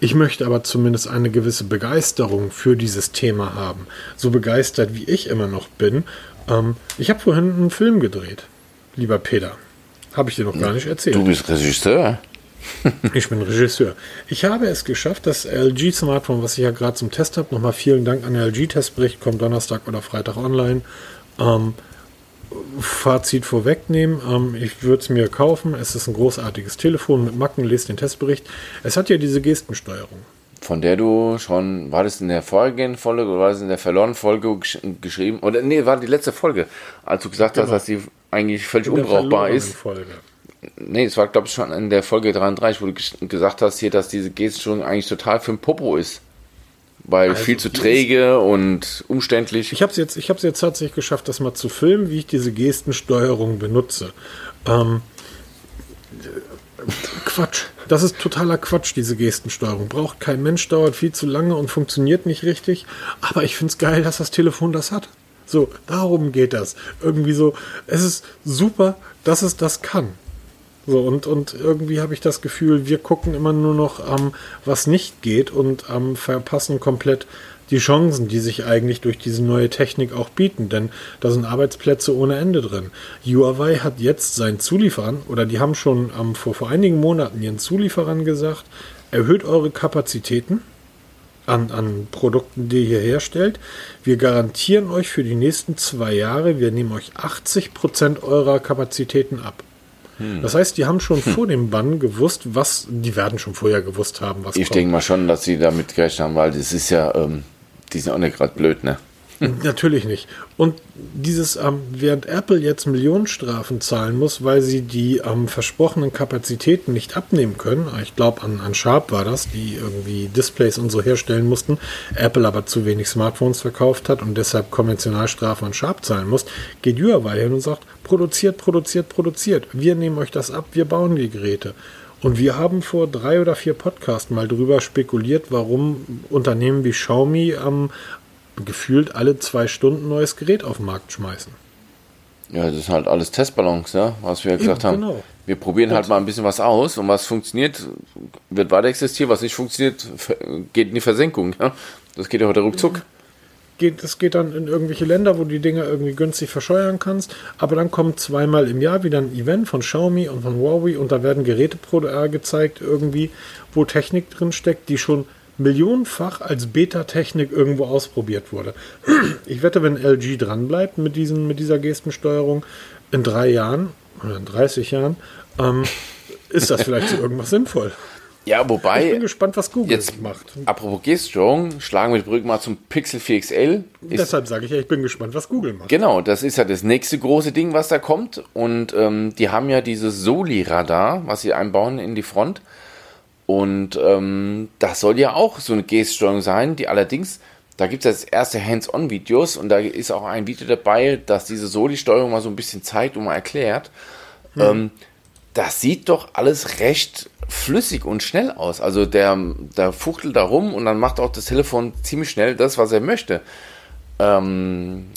Ich möchte aber zumindest eine gewisse Begeisterung für dieses Thema haben. So begeistert wie ich immer noch bin. Ähm, ich habe vorhin einen Film gedreht, lieber Peter. Habe ich dir noch gar nicht erzählt. Du bist Regisseur? [LAUGHS] ich bin Regisseur. Ich habe es geschafft, das LG-Smartphone, was ich ja gerade zum Test habe, nochmal vielen Dank an den LG-Testbericht, kommt Donnerstag oder Freitag online. Ähm, Fazit vorwegnehmen. Ähm, ich würde es mir kaufen. Es ist ein großartiges Telefon mit Macken. Lest den Testbericht. Es hat ja diese Gestensteuerung. Von der du schon, war das in der vorhergehenden Folge oder war das in der verlorenen Folge gesch geschrieben? Oder nee, war die letzte Folge, als du gesagt genau. hast, dass die eigentlich völlig unbrauchbar ist. Folge nee, es war, glaube ich, schon in der Folge 33, wo du gesagt hast hier, dass diese Gestensteuerung eigentlich total für ein Popo ist. Weil also viel zu träge und umständlich. Ich habe es jetzt, jetzt tatsächlich geschafft, das mal zu filmen, wie ich diese Gestensteuerung benutze. Ähm, Quatsch. Das ist totaler Quatsch, diese Gestensteuerung. Braucht kein Mensch, dauert viel zu lange und funktioniert nicht richtig. Aber ich finde es geil, dass das Telefon das hat. So, darum geht das. Irgendwie so, es ist super, dass es das kann. So, und, und irgendwie habe ich das Gefühl, wir gucken immer nur noch, ähm, was nicht geht und ähm, verpassen komplett die Chancen, die sich eigentlich durch diese neue Technik auch bieten, denn da sind Arbeitsplätze ohne Ende drin. Huawei hat jetzt seinen Zulieferern, oder die haben schon ähm, vor, vor einigen Monaten ihren Zulieferern gesagt, erhöht eure Kapazitäten an, an Produkten, die ihr herstellt. Wir garantieren euch für die nächsten zwei Jahre, wir nehmen euch 80 Prozent eurer Kapazitäten ab. Hm. Das heißt, die haben schon hm. vor dem Bann gewusst, was, die werden schon vorher gewusst haben, was Ich denke mal schon, dass sie damit gerechnet haben, weil das ist ja, ähm, die sind auch nicht gerade blöd, ne? Natürlich nicht. Und dieses, ähm, während Apple jetzt Millionenstrafen zahlen muss, weil sie die ähm, versprochenen Kapazitäten nicht abnehmen können, ich glaube an, an Sharp war das, die irgendwie Displays und so herstellen mussten, Apple aber zu wenig Smartphones verkauft hat und deshalb Konventionalstrafen an Sharp zahlen muss, geht Huawei hin und sagt, produziert, produziert, produziert. Wir nehmen euch das ab, wir bauen die Geräte. Und wir haben vor drei oder vier Podcasts mal drüber spekuliert, warum Unternehmen wie Xiaomi ähm, gefühlt alle zwei Stunden neues Gerät auf den Markt schmeißen. Ja, das ist halt alles Testballons, ja, was wir Eben, gesagt haben. Genau. Wir probieren halt mal ein bisschen was aus und was funktioniert, wird weiter existieren, was nicht funktioniert, geht in die Versenkung. Ja? Das geht ja heute ruckzuck. Geht, das geht dann in irgendwelche Länder, wo du die Dinger irgendwie günstig verscheuern kannst. Aber dann kommt zweimal im Jahr wieder ein Event von Xiaomi und von Huawei und da werden Geräte gezeigt, irgendwie, wo Technik drin steckt, die schon millionenfach als Beta-Technik irgendwo ausprobiert wurde. Ich wette, wenn LG dranbleibt mit, diesen, mit dieser Gestensteuerung in drei Jahren oder in 30 Jahren, ähm, ist das vielleicht zu irgendwas sinnvoll. Ja, wobei. Ich bin gespannt, was Google jetzt macht. Apropos Gestensteuerung, schlagen wir die Brücke mal zum Pixel 4 XL. Deshalb sage ich ja, ich bin gespannt, was Google macht. Genau, das ist ja das nächste große Ding, was da kommt. Und ähm, die haben ja dieses Soli-Radar, was sie einbauen in die Front. Und ähm, das soll ja auch so eine Geststeuerung sein, die allerdings, da gibt es jetzt erste Hands-on-Videos und da ist auch ein Video dabei, das diese Soli-Steuerung mal so ein bisschen zeigt und mal erklärt. Hm. Ähm, das sieht doch alles recht flüssig und schnell aus. Also der, der fuchtelt da rum und dann macht auch das Telefon ziemlich schnell das, was er möchte. Ähm,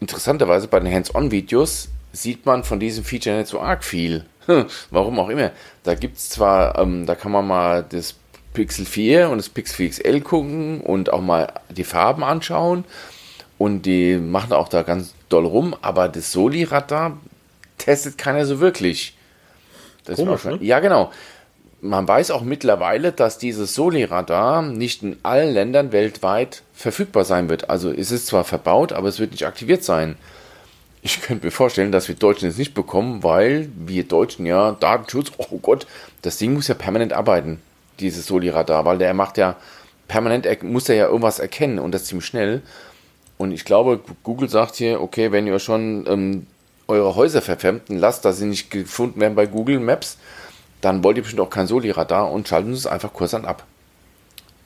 interessanterweise bei den Hands-on-Videos sieht man von diesem Feature nicht so arg viel. [LAUGHS] Warum auch immer. Da gibt es zwar, ähm, da kann man mal das Pixel 4 und das Pixel 4 XL gucken und auch mal die Farben anschauen. Und die machen auch da ganz doll rum, aber das Soli-Radar testet keiner so wirklich. Das Komisch, ne? Ja, genau. Man weiß auch mittlerweile, dass dieses Soli-Radar nicht in allen Ländern weltweit verfügbar sein wird. Also es ist zwar verbaut, aber es wird nicht aktiviert sein. Ich könnte mir vorstellen, dass wir Deutschen es nicht bekommen, weil wir Deutschen ja Datenschutz, oh Gott, das Ding muss ja permanent arbeiten, dieses Soli-Radar, weil der macht ja permanent, muss er ja irgendwas erkennen und das ziemlich schnell. Und ich glaube, Google sagt hier, okay, wenn ihr schon ähm, eure Häuser verfremden lasst, dass sie nicht gefunden werden bei Google Maps, dann wollt ihr bestimmt auch kein Soli-Radar und schalten es einfach kursant ab.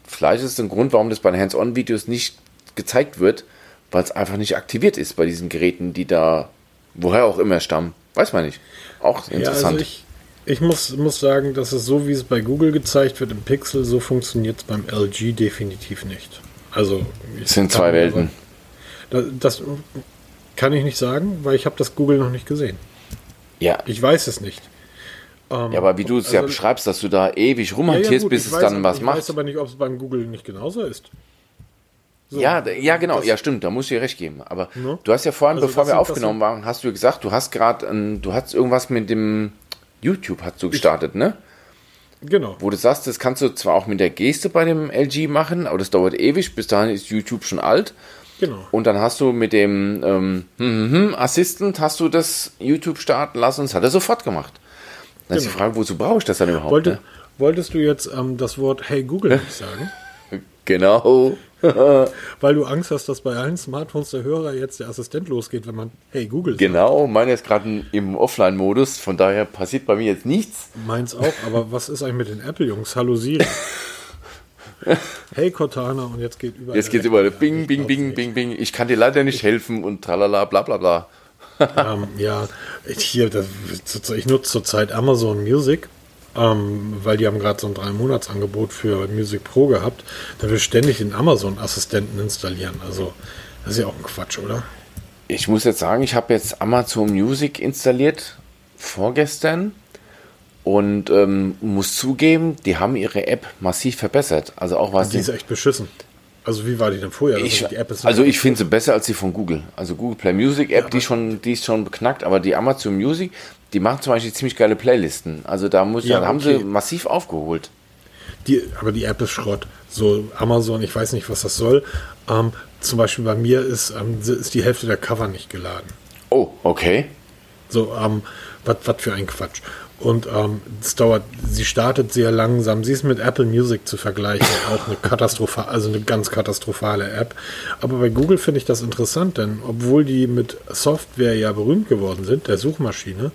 Vielleicht ist es ein Grund, warum das bei den Hands-on-Videos nicht gezeigt wird, weil es einfach nicht aktiviert ist bei diesen Geräten, die da, woher auch immer stammen. Weiß man nicht. Auch interessant. Ja, also ich, ich muss, muss sagen, dass es so, wie es bei Google gezeigt wird im Pixel, so funktioniert es beim LG definitiv nicht. Also es sind zwei Welten. Das, das, kann ich nicht sagen, weil ich habe das Google noch nicht gesehen. Ja. Ich weiß es nicht. Ähm, ja, aber wie du es also, ja beschreibst, dass du da ewig rumhantierst, ja, ja, bis es weiß, dann was ich macht. Ich weiß aber nicht, ob es beim Google nicht genauso ist. So, ja, ja, genau, das, ja, stimmt, da muss ich dir recht geben. Aber ne? du hast ja vorhin, also bevor wir aufgenommen waren, hast du gesagt, du hast gerade, du hast irgendwas mit dem YouTube hast du gestartet, ich, ne? Genau. Wo du sagst, das kannst du zwar auch mit der Geste bei dem LG machen, aber das dauert ewig, bis dahin ist YouTube schon alt. Genau. Und dann hast du mit dem ähm, hm, hm, hm, Assistant hast du das YouTube starten lassen und das hat er sofort gemacht. Dann genau. ist die genau. Frage, wozu brauche ich das dann überhaupt? Wollte, ne? Wolltest du jetzt ähm, das Wort Hey Google nicht sagen? [LAUGHS] Genau. [LAUGHS] Weil du Angst hast, dass bei allen Smartphones der Hörer jetzt der Assistent losgeht, wenn man Hey Google sagt. Genau, meine ist gerade im Offline-Modus, von daher passiert bei mir jetzt nichts. Meins auch, aber was ist eigentlich mit den Apple-Jungs? Hallo Siri. [LAUGHS] hey Cortana und jetzt geht überall. Jetzt geht überall Bing, Bing, Bing, Bing, Bing. Ich kann dir leider nicht helfen und tralala, bla bla bla. ähm, ja, hier, das, ich nutze zurzeit Amazon Music ähm, weil die haben gerade so ein drei Monats Angebot für Music Pro gehabt. Da will ständig den Amazon Assistenten installieren. Also das ist ja auch ein Quatsch, oder? Ich muss jetzt sagen, ich habe jetzt Amazon Music installiert vorgestern und ähm, muss zugeben, die haben ihre App massiv verbessert. Also auch was die ist echt beschissen. Also wie war die denn vorher? Ich, also ich finde sie besser als die von Google. Also Google Play Music App, ja, die schon, die ist schon beknackt, aber die Amazon Music, die machen zum Beispiel ziemlich geile Playlisten. Also da muss ja, da haben okay. sie massiv aufgeholt. Die, aber die App ist Schrott. So Amazon, ich weiß nicht, was das soll. Ähm, zum Beispiel bei mir ist, ähm, ist die Hälfte der Cover nicht geladen. Oh, okay. So, ähm, was für ein Quatsch. Und ähm, es dauert, sie startet sehr langsam. Sie ist mit Apple Music zu vergleichen, [LAUGHS] auch eine katastrophale, also eine ganz katastrophale App. Aber bei Google finde ich das interessant, denn obwohl die mit Software ja berühmt geworden sind, der Suchmaschine,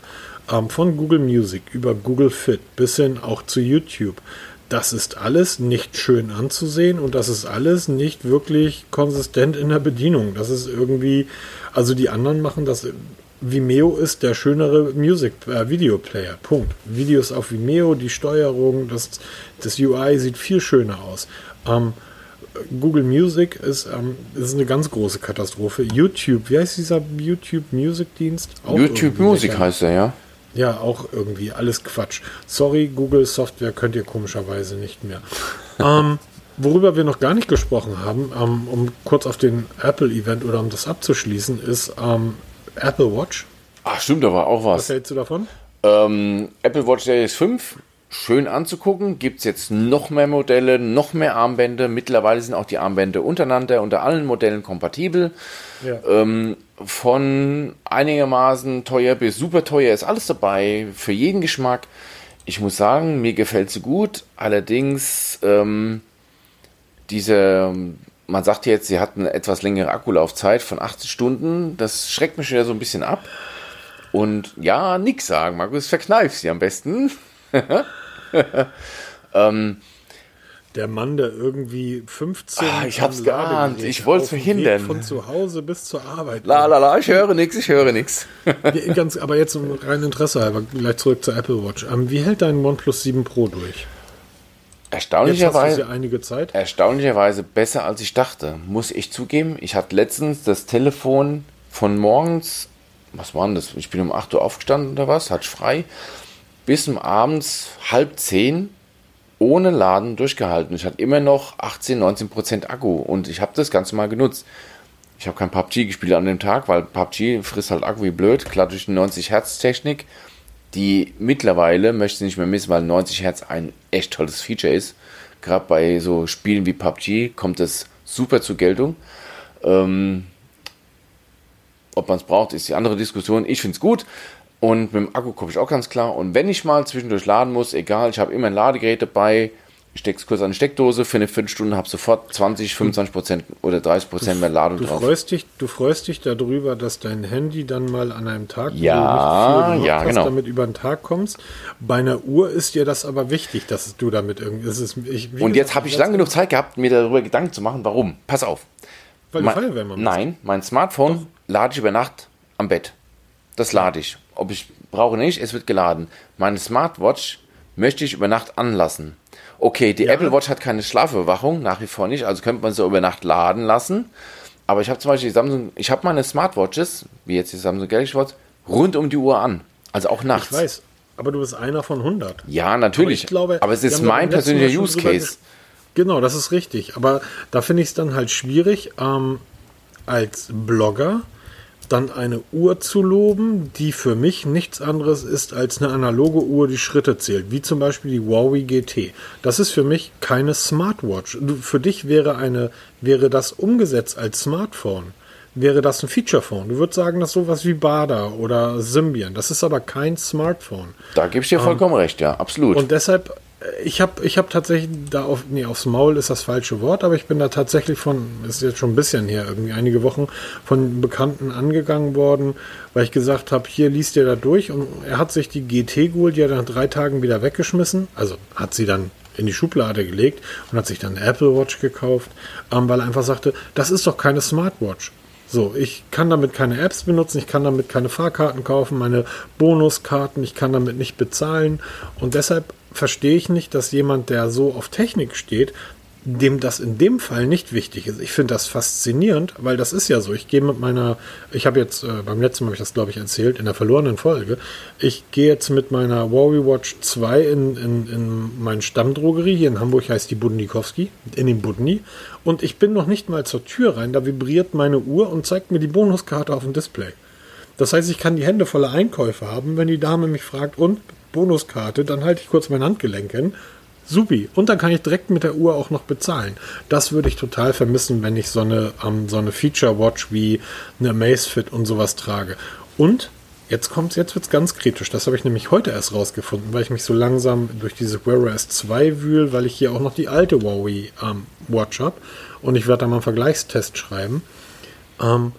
ähm, von Google Music über Google Fit bis hin auch zu YouTube, das ist alles nicht schön anzusehen und das ist alles nicht wirklich konsistent in der Bedienung. Das ist irgendwie, also die anderen machen das Vimeo ist der schönere Music äh, Video Player. Punkt. Videos auf Vimeo, die Steuerung, das, das UI sieht viel schöner aus. Ähm, Google Music ist, ähm, ist eine ganz große Katastrophe. YouTube, wie heißt dieser YouTube Music Dienst? Auch YouTube Music heißt er, ja. Ja, auch irgendwie alles Quatsch. Sorry, Google Software könnt ihr komischerweise nicht mehr. [LAUGHS] ähm, Worüber wir noch gar nicht gesprochen haben, ähm, um kurz auf den Apple-Event oder um das abzuschließen, ist ähm, Apple Watch. Ach, stimmt, da war auch was. Was hältst du davon? Ähm, Apple Watch Series 5, schön anzugucken. Gibt es jetzt noch mehr Modelle, noch mehr Armbänder. Mittlerweile sind auch die Armbänder untereinander unter allen Modellen kompatibel. Ja. Ähm, von einigermaßen teuer bis super teuer ist alles dabei, für jeden Geschmack. Ich muss sagen, mir gefällt sie gut. Allerdings, ähm, diese, man sagt jetzt, sie hat eine etwas längere Akkulaufzeit von 80 Stunden. Das schreckt mich wieder so ein bisschen ab. Und ja, nix sagen, Markus, verkneif sie am besten. [LAUGHS] ähm, Der Mann, der irgendwie 15 Ah, ich hab's geahnt. Ich dem verhindern. Von zu Hause bis zur Arbeit. la la la, ich höre nix, ich höre nix. [LAUGHS] Ja, Ganz, aber jetzt rein Interesse halber, gleich zurück zur Apple Watch. Ähm, wie hält dein OnePlus 7 Pro durch? Erstaunlicherweise, ja einige Zeit. erstaunlicherweise besser als ich dachte, muss ich zugeben. Ich hatte letztens das Telefon von morgens, was war denn das? Ich bin um 8 Uhr aufgestanden oder was, hatte ich frei, bis um abends halb zehn ohne Laden durchgehalten. Ich hatte immer noch 18, 19 Prozent Akku und ich habe das Ganze mal genutzt. Ich habe kein PUBG gespielt an dem Tag, weil PUBG frisst halt Akku wie blöd, klar durch die 90 Hertz Technik, die mittlerweile, möchte ich nicht mehr missen, weil 90 Hertz ein echt tolles Feature ist. Gerade bei so Spielen wie PUBG kommt das super zur Geltung. Ähm, ob man es braucht, ist die andere Diskussion. Ich finde es gut. Und mit dem Akku komme ich auch ganz klar. Und wenn ich mal zwischendurch laden muss, egal, ich habe immer ein Ladegerät dabei, es kurz an die Steckdose, für eine Viertelstunde habe sofort 20, 25 Prozent oder 30 Prozent mehr Ladung Du drauf. freust, dich, du freust dich darüber, dass dein Handy dann mal an einem Tag, wo Ja, du viel gemacht ja, hast, genau. damit über den Tag kommst. Bei einer Uhr ist dir das aber wichtig, dass du damit irgendwie. Ist, ich, Und gesagt, jetzt habe ich lange genug Zeit gehabt, mir darüber Gedanken zu machen, warum. Pass auf. Weil du Mein- Feuerwehrmann. Nein, mein Smartphone lade ich über Nacht am Bett. Das lade ich. Ob ich brauche nicht, es wird geladen. Meine Smartwatch möchte ich über Nacht anlassen. Okay, die Ja. Apple Watch hat keine Schlafüberwachung, nach wie vor nicht, also könnte man sie über Nacht laden lassen. Aber ich habe zum Beispiel die Samsung, ich habe meine Smartwatches, wie jetzt die Samsung Galaxy Watch, rund um die Uhr an. Also auch nachts. Ich weiß, aber du bist einer von 100. Ja, natürlich. ich glaube, aber es ist mein persönlicher Use Case. Genau, das ist richtig. Aber da finde ich es dann halt schwierig, ähm, als Blogger dann eine Uhr zu loben, die für mich nichts anderes ist als eine analoge Uhr, die Schritte zählt, wie zum Beispiel die Huawei GT. Das ist für mich keine Smartwatch. Für dich wäre eine, wäre das umgesetzt als Smartphone, wäre das ein Featurephone. Du würdest sagen, das ist sowas wie Bada oder Symbian. Das ist aber kein Smartphone. Da gebe ich dir vollkommen recht, ja, absolut. Und deshalb, ich habe ich hab tatsächlich da auf, nee, aufs Maul ist das falsche Wort, aber ich bin da tatsächlich von, ist jetzt schon ein bisschen her, irgendwie einige Wochen von Bekannten angegangen worden, weil ich gesagt habe, hier liest ihr da durch und er hat sich die GT geholt, die hat er nach drei Tagen wieder weggeschmissen, also hat sie dann in die Schublade gelegt und hat sich dann eine Apple Watch gekauft, ähm, weil er einfach sagte, das ist doch keine Smartwatch. So, ich kann damit keine Apps benutzen, ich kann damit keine Fahrkarten kaufen, meine Bonuskarten, ich kann damit nicht bezahlen. Und deshalb verstehe ich nicht, dass jemand, der so auf Technik steht, dem das in dem Fall nicht wichtig ist. Ich finde das faszinierend, weil das ist ja so. Ich gehe mit meiner, ich habe jetzt, äh, beim letzten Mal habe ich das glaube ich erzählt, in der verlorenen Folge, ich gehe jetzt mit meiner Huawei Watch 2 in, in, in meine Stammdrogerie, hier in Hamburg heißt die Budnikowski, in den Budni, und ich bin noch nicht mal zur Tür rein, da vibriert meine Uhr und zeigt mir die Bonuskarte auf dem Display. Das heißt, ich kann die Hände voller Einkäufe haben. Wenn die Dame mich fragt, und Bonuskarte, dann halte ich kurz mein Handgelenk hin. Supi. Und dann kann ich direkt mit der Uhr auch noch bezahlen. Das würde ich total vermissen, wenn ich so eine, ähm, so eine Feature Watch wie eine Amazfit und sowas trage. Und jetzt kommt's, jetzt wird's ganz kritisch. Das habe ich nämlich heute erst rausgefunden, weil ich mich so langsam durch diese Wear OS 2 wühl, weil ich hier auch noch die alte Huawei ähm, Watch habe. Und ich werde da mal einen Vergleichstest schreiben. Ähm,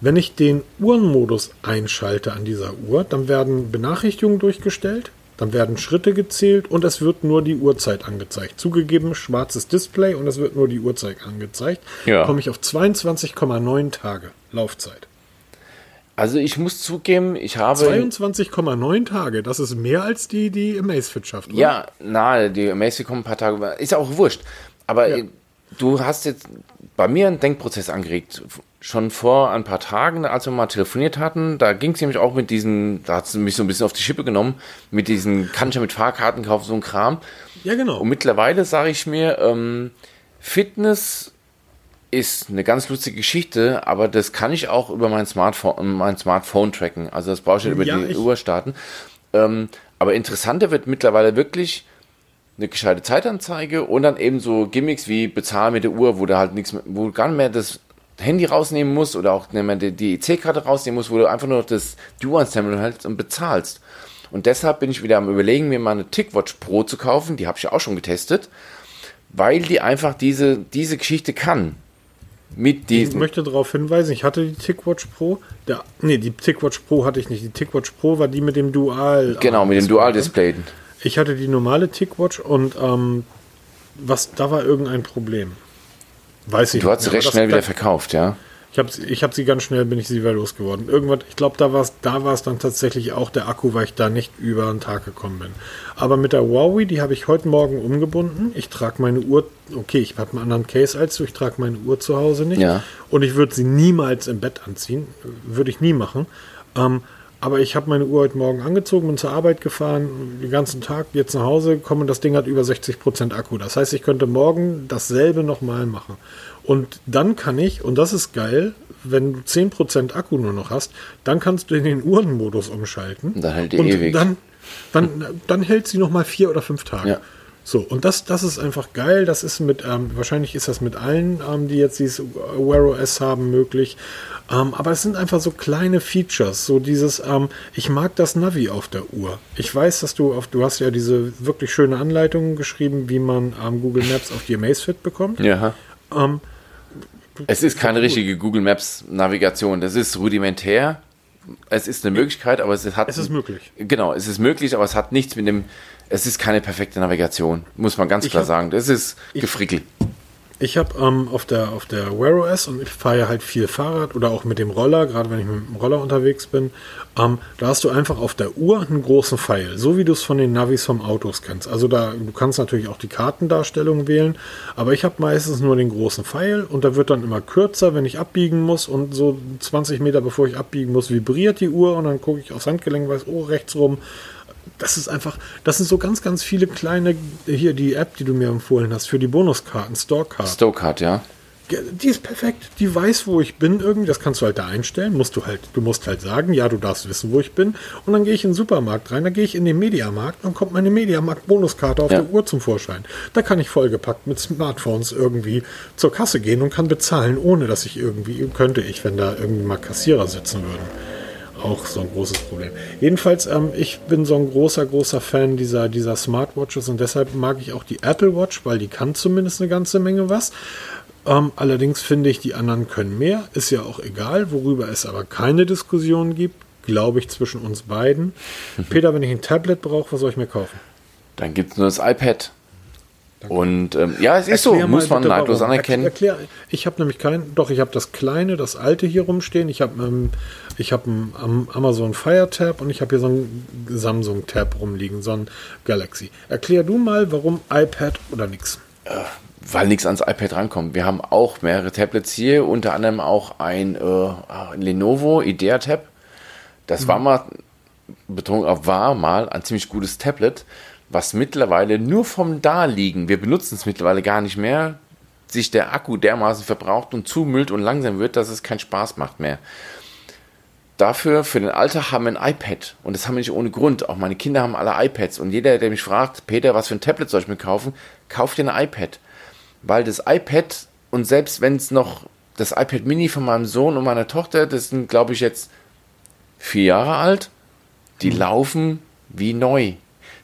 wenn ich den Uhrenmodus einschalte an dieser Uhr, dann werden Benachrichtigungen durchgestellt, dann werden Schritte gezählt und es wird nur die Uhrzeit angezeigt. Zugegeben, schwarzes Display und es wird nur die Uhrzeit angezeigt. Ja. Komme ich auf 22,9 Tage Laufzeit. Also ich muss zugeben, ich habe 22,9 Tage, das ist mehr als die, die Amazfit schafft. oder? ja, na, die Amazfit kommen ein paar Tage, ist ja auch wurscht. Aber Ja. du hast jetzt bei mir einen Denkprozess angeregt. Schon vor ein paar Tagen, als wir mal telefoniert hatten, da ging es nämlich auch mit diesen, da hat sie mich so ein bisschen auf die Schippe genommen, mit diesen, kann ich ja mit Fahrkarten kaufen, so ein Kram. Ja, genau. Und mittlerweile sage ich mir, ähm, Fitness ist eine ganz lustige Geschichte, aber das kann ich auch über mein Smartphone, mein Smartphone tracken. Also das brauche ich über ja, die Uhr starten. Ähm, aber interessanter wird mittlerweile wirklich eine gescheite Zeitanzeige und dann eben so Gimmicks wie bezahl mit der Uhr, wo du halt nichts, wo gar nicht mehr das Handy rausnehmen musst oder auch nicht mehr die, die EC-Karte rausnehmen musst, wo du einfach nur das Dual-Terminal hältst und bezahlst. Und deshalb bin ich wieder am überlegen, mir mal eine TickWatch Pro zu kaufen. Die habe ich ja auch schon getestet, weil die einfach diese, diese Geschichte kann. Mit. Ich möchte darauf hinweisen, ich hatte die TickWatch Pro. Der, nee, die TickWatch Pro hatte ich nicht. Die TickWatch Pro war die mit dem Dual. Genau, mit dem Dual-Display. Ich hatte die normale TickWatch und ähm, was, da war irgendein Problem. Weiß ich Du hast sie recht schnell wieder verkauft, ja? Ich habe ich hab sie ganz schnell, bin ich sie wieder losgeworden. Irgendwann, ich glaube, da war es da dann tatsächlich auch der Akku, weil ich da nicht über einen Tag gekommen bin. Aber mit der Huawei, die habe ich heute Morgen umgebunden. Ich trage meine Uhr, okay, ich habe einen anderen Case als du, ich trage meine Uhr zu Hause nicht. Ja. Und ich würde sie niemals im Bett anziehen. Würde ich nie machen. Ähm, aber ich habe meine Uhr heute Morgen angezogen, bin zur Arbeit gefahren, den ganzen Tag jetzt nach Hause gekommen und das Ding hat über 60% Akku. Das heißt, ich könnte morgen dasselbe nochmal machen. Und dann kann ich, und das ist geil, wenn du 10% Akku nur noch hast, dann kannst du in den Uhrenmodus umschalten. Dann hält die und ewig. Dann, dann, dann hält sie nochmal vier oder fünf Tage. Ja. So, und das, das ist einfach geil. Das ist mit, ähm, wahrscheinlich ist das mit allen, ähm, die jetzt dieses Wear OS haben, möglich. Ähm, aber es sind einfach so kleine Features. So dieses, ähm, ich mag das Navi auf der Uhr. Ich weiß, dass du auf, du hast ja diese wirklich schöne Anleitung geschrieben, wie man ähm, Google Maps auf die Amazfit bekommt. Ja. Ähm, es ist keine richtige Google Maps Navigation. Das ist rudimentär. Es ist eine Möglichkeit, aber es hat. Es ist möglich. Genau, es ist möglich, aber es hat nichts mit dem. Es ist keine perfekte Navigation, muss man ganz ich klar hab, sagen. Das ist Gefrickel. Ich habe ähm, auf der, auf der Wear OS und ich fahre ja halt viel Fahrrad oder auch mit dem Roller, gerade wenn ich mit dem Roller unterwegs bin. Ähm, da hast du einfach auf der Uhr einen großen Pfeil, so wie du es von den Navis vom Autos kennst. Also da, du kannst natürlich auch die Kartendarstellung wählen, aber ich habe meistens nur den großen Pfeil und da wird dann immer kürzer, wenn ich abbiegen muss und so 20 Meter bevor ich abbiegen muss, vibriert die Uhr und dann gucke ich aufs Handgelenk, weiß, oh, rechts rum das ist einfach, das sind so ganz, ganz viele kleine, hier die App, die du mir empfohlen hast, für die Bonuskarten, Storecard. Storecard, ja. Die ist perfekt, die weiß, wo ich bin irgendwie, das kannst du halt da einstellen, musst du halt, du musst halt sagen, ja, du darfst wissen, wo ich bin und dann gehe ich in den Supermarkt rein, dann gehe ich in den Mediamarkt, dann kommt meine Mediamarkt-Bonuskarte auf ja. der Uhr zum Vorschein. Da kann ich vollgepackt mit Smartphones irgendwie zur Kasse gehen und kann bezahlen, ohne dass ich irgendwie, könnte ich, wenn da irgendwie mal Kassierer sitzen würden auch so ein großes Problem. Jedenfalls, ähm, ich bin so ein großer, großer Fan dieser, dieser Smartwatches und deshalb mag ich auch die Apple Watch, weil die kann zumindest eine ganze Menge was. Ähm, allerdings finde ich, die anderen können mehr. Ist ja auch egal, worüber es aber keine Diskussion gibt, glaube ich, zwischen uns beiden. [LAUGHS] Peter, wenn ich ein Tablet brauche, was soll ich mir kaufen? Dann gibt es nur das iPad. Danke. Und ähm, ja, es ist erklär so, muss man neidlos anerkennen. Erklär, ich habe nämlich kein, doch, ich habe das kleine, das alte hier rumstehen. Ich habe ähm, ich habe einen Amazon Fire Tab und ich habe hier so einen Samsung Tab rumliegen, so ein Galaxy. Erklär du mal, warum iPad oder nix? Äh, weil nichts ans iPad rankommt. Wir haben auch mehrere Tablets hier, unter anderem auch ein, äh, ein Lenovo Idea Tab. Das mhm. war mal, Betonung war mal, ein ziemlich gutes Tablet was mittlerweile nur vom Daliegen, wir benutzen es mittlerweile gar nicht mehr, sich der Akku dermaßen verbraucht und zumüllt und langsam wird, dass es keinen Spaß macht mehr. Dafür, für den Alltag haben wir ein iPad. Und das haben wir nicht ohne Grund. Auch meine Kinder haben alle iPads. Und jeder, der mich fragt, Peter, was für ein Tablet soll ich mir kaufen? Kauft dir ein iPad. Weil das iPad, und selbst wenn es noch das iPad Mini von meinem Sohn und meiner Tochter, das sind, glaube ich, jetzt vier Jahre alt, die mhm. laufen wie neu.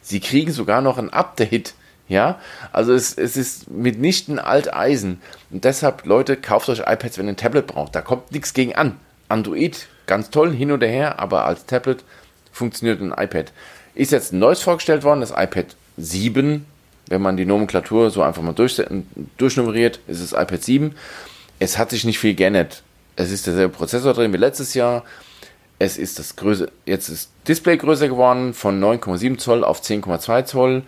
Sie kriegen sogar noch ein Update. Ja, also es, es ist mitnichten Alteisen. Und deshalb, Leute, kauft euch iPads, wenn ihr ein Tablet braucht. Da kommt nichts gegen an. Android, ganz toll, hin und her, aber als Tablet funktioniert ein iPad. Ist jetzt ein neues vorgestellt worden, das iPad 7. Wenn man die Nomenklatur so einfach mal durch, durchnummeriert, ist es iPad 7. Es hat sich nicht viel geändert. Es ist derselbe Prozessor drin wie letztes Jahr. Es ist das größere, jetzt ist Display größer geworden von 9,7 Zoll auf 10,2 Zoll.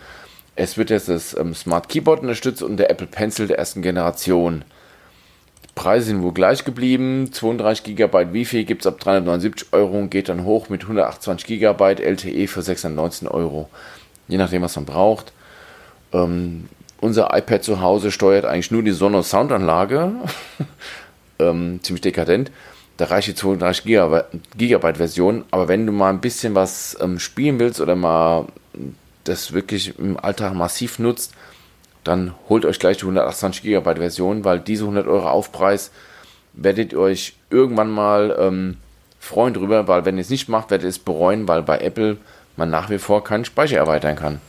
Es wird jetzt das ähm, Smart Keyboard unterstützt und der Apple Pencil der ersten Generation. Die Preise sind wohl gleich geblieben. 32 GB Wi-Fi gibt es ab 379 Euro und geht dann hoch mit 128 GB LTE für 619 Euro. Je nachdem, was man braucht. Ähm, unser iPad zu Hause steuert eigentlich nur die Sonos Soundanlage. [LAUGHS] ähm, ziemlich dekadent. Da reicht die 32 Gigabyte Version. Aber wenn du mal ein bisschen was ähm, spielen willst oder mal das wirklich im Alltag massiv nutzt, dann holt euch gleich die 128 Gigabyte Version, weil diese 100 Euro Aufpreis werdet ihr euch irgendwann mal ähm, freuen drüber, weil wenn ihr es nicht macht, werdet ihr es bereuen, weil bei Apple man nach wie vor keinen Speicher erweitern kann.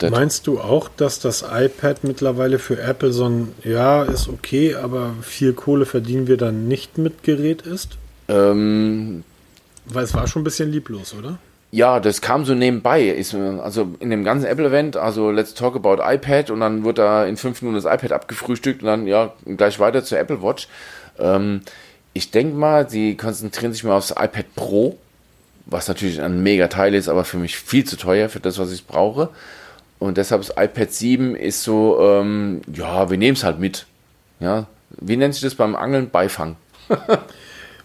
Das Meinst du auch, dass das iPad mittlerweile für Apple so ein, ja, ist okay, aber viel Kohle verdienen wir dann nicht mit Gerät ist? Ähm, Weil es war schon ein bisschen lieblos, oder? Ja, das kam so nebenbei. Also in dem ganzen Apple-Event, also Let's Talk About iPad und dann wird da in fünf Minuten das iPad abgefrühstückt und dann ja gleich weiter zur Apple Watch. Ähm, ich denke mal, sie konzentrieren sich mal aufs iPad Pro, was natürlich ein mega Teil ist, aber für mich viel zu teuer für das, was ich brauche. Und deshalb das iPad 7 ist so, ähm, ja, wir nehmen es halt mit. Ja, wie nennt sich das beim Angeln? Beifang. [LAUGHS]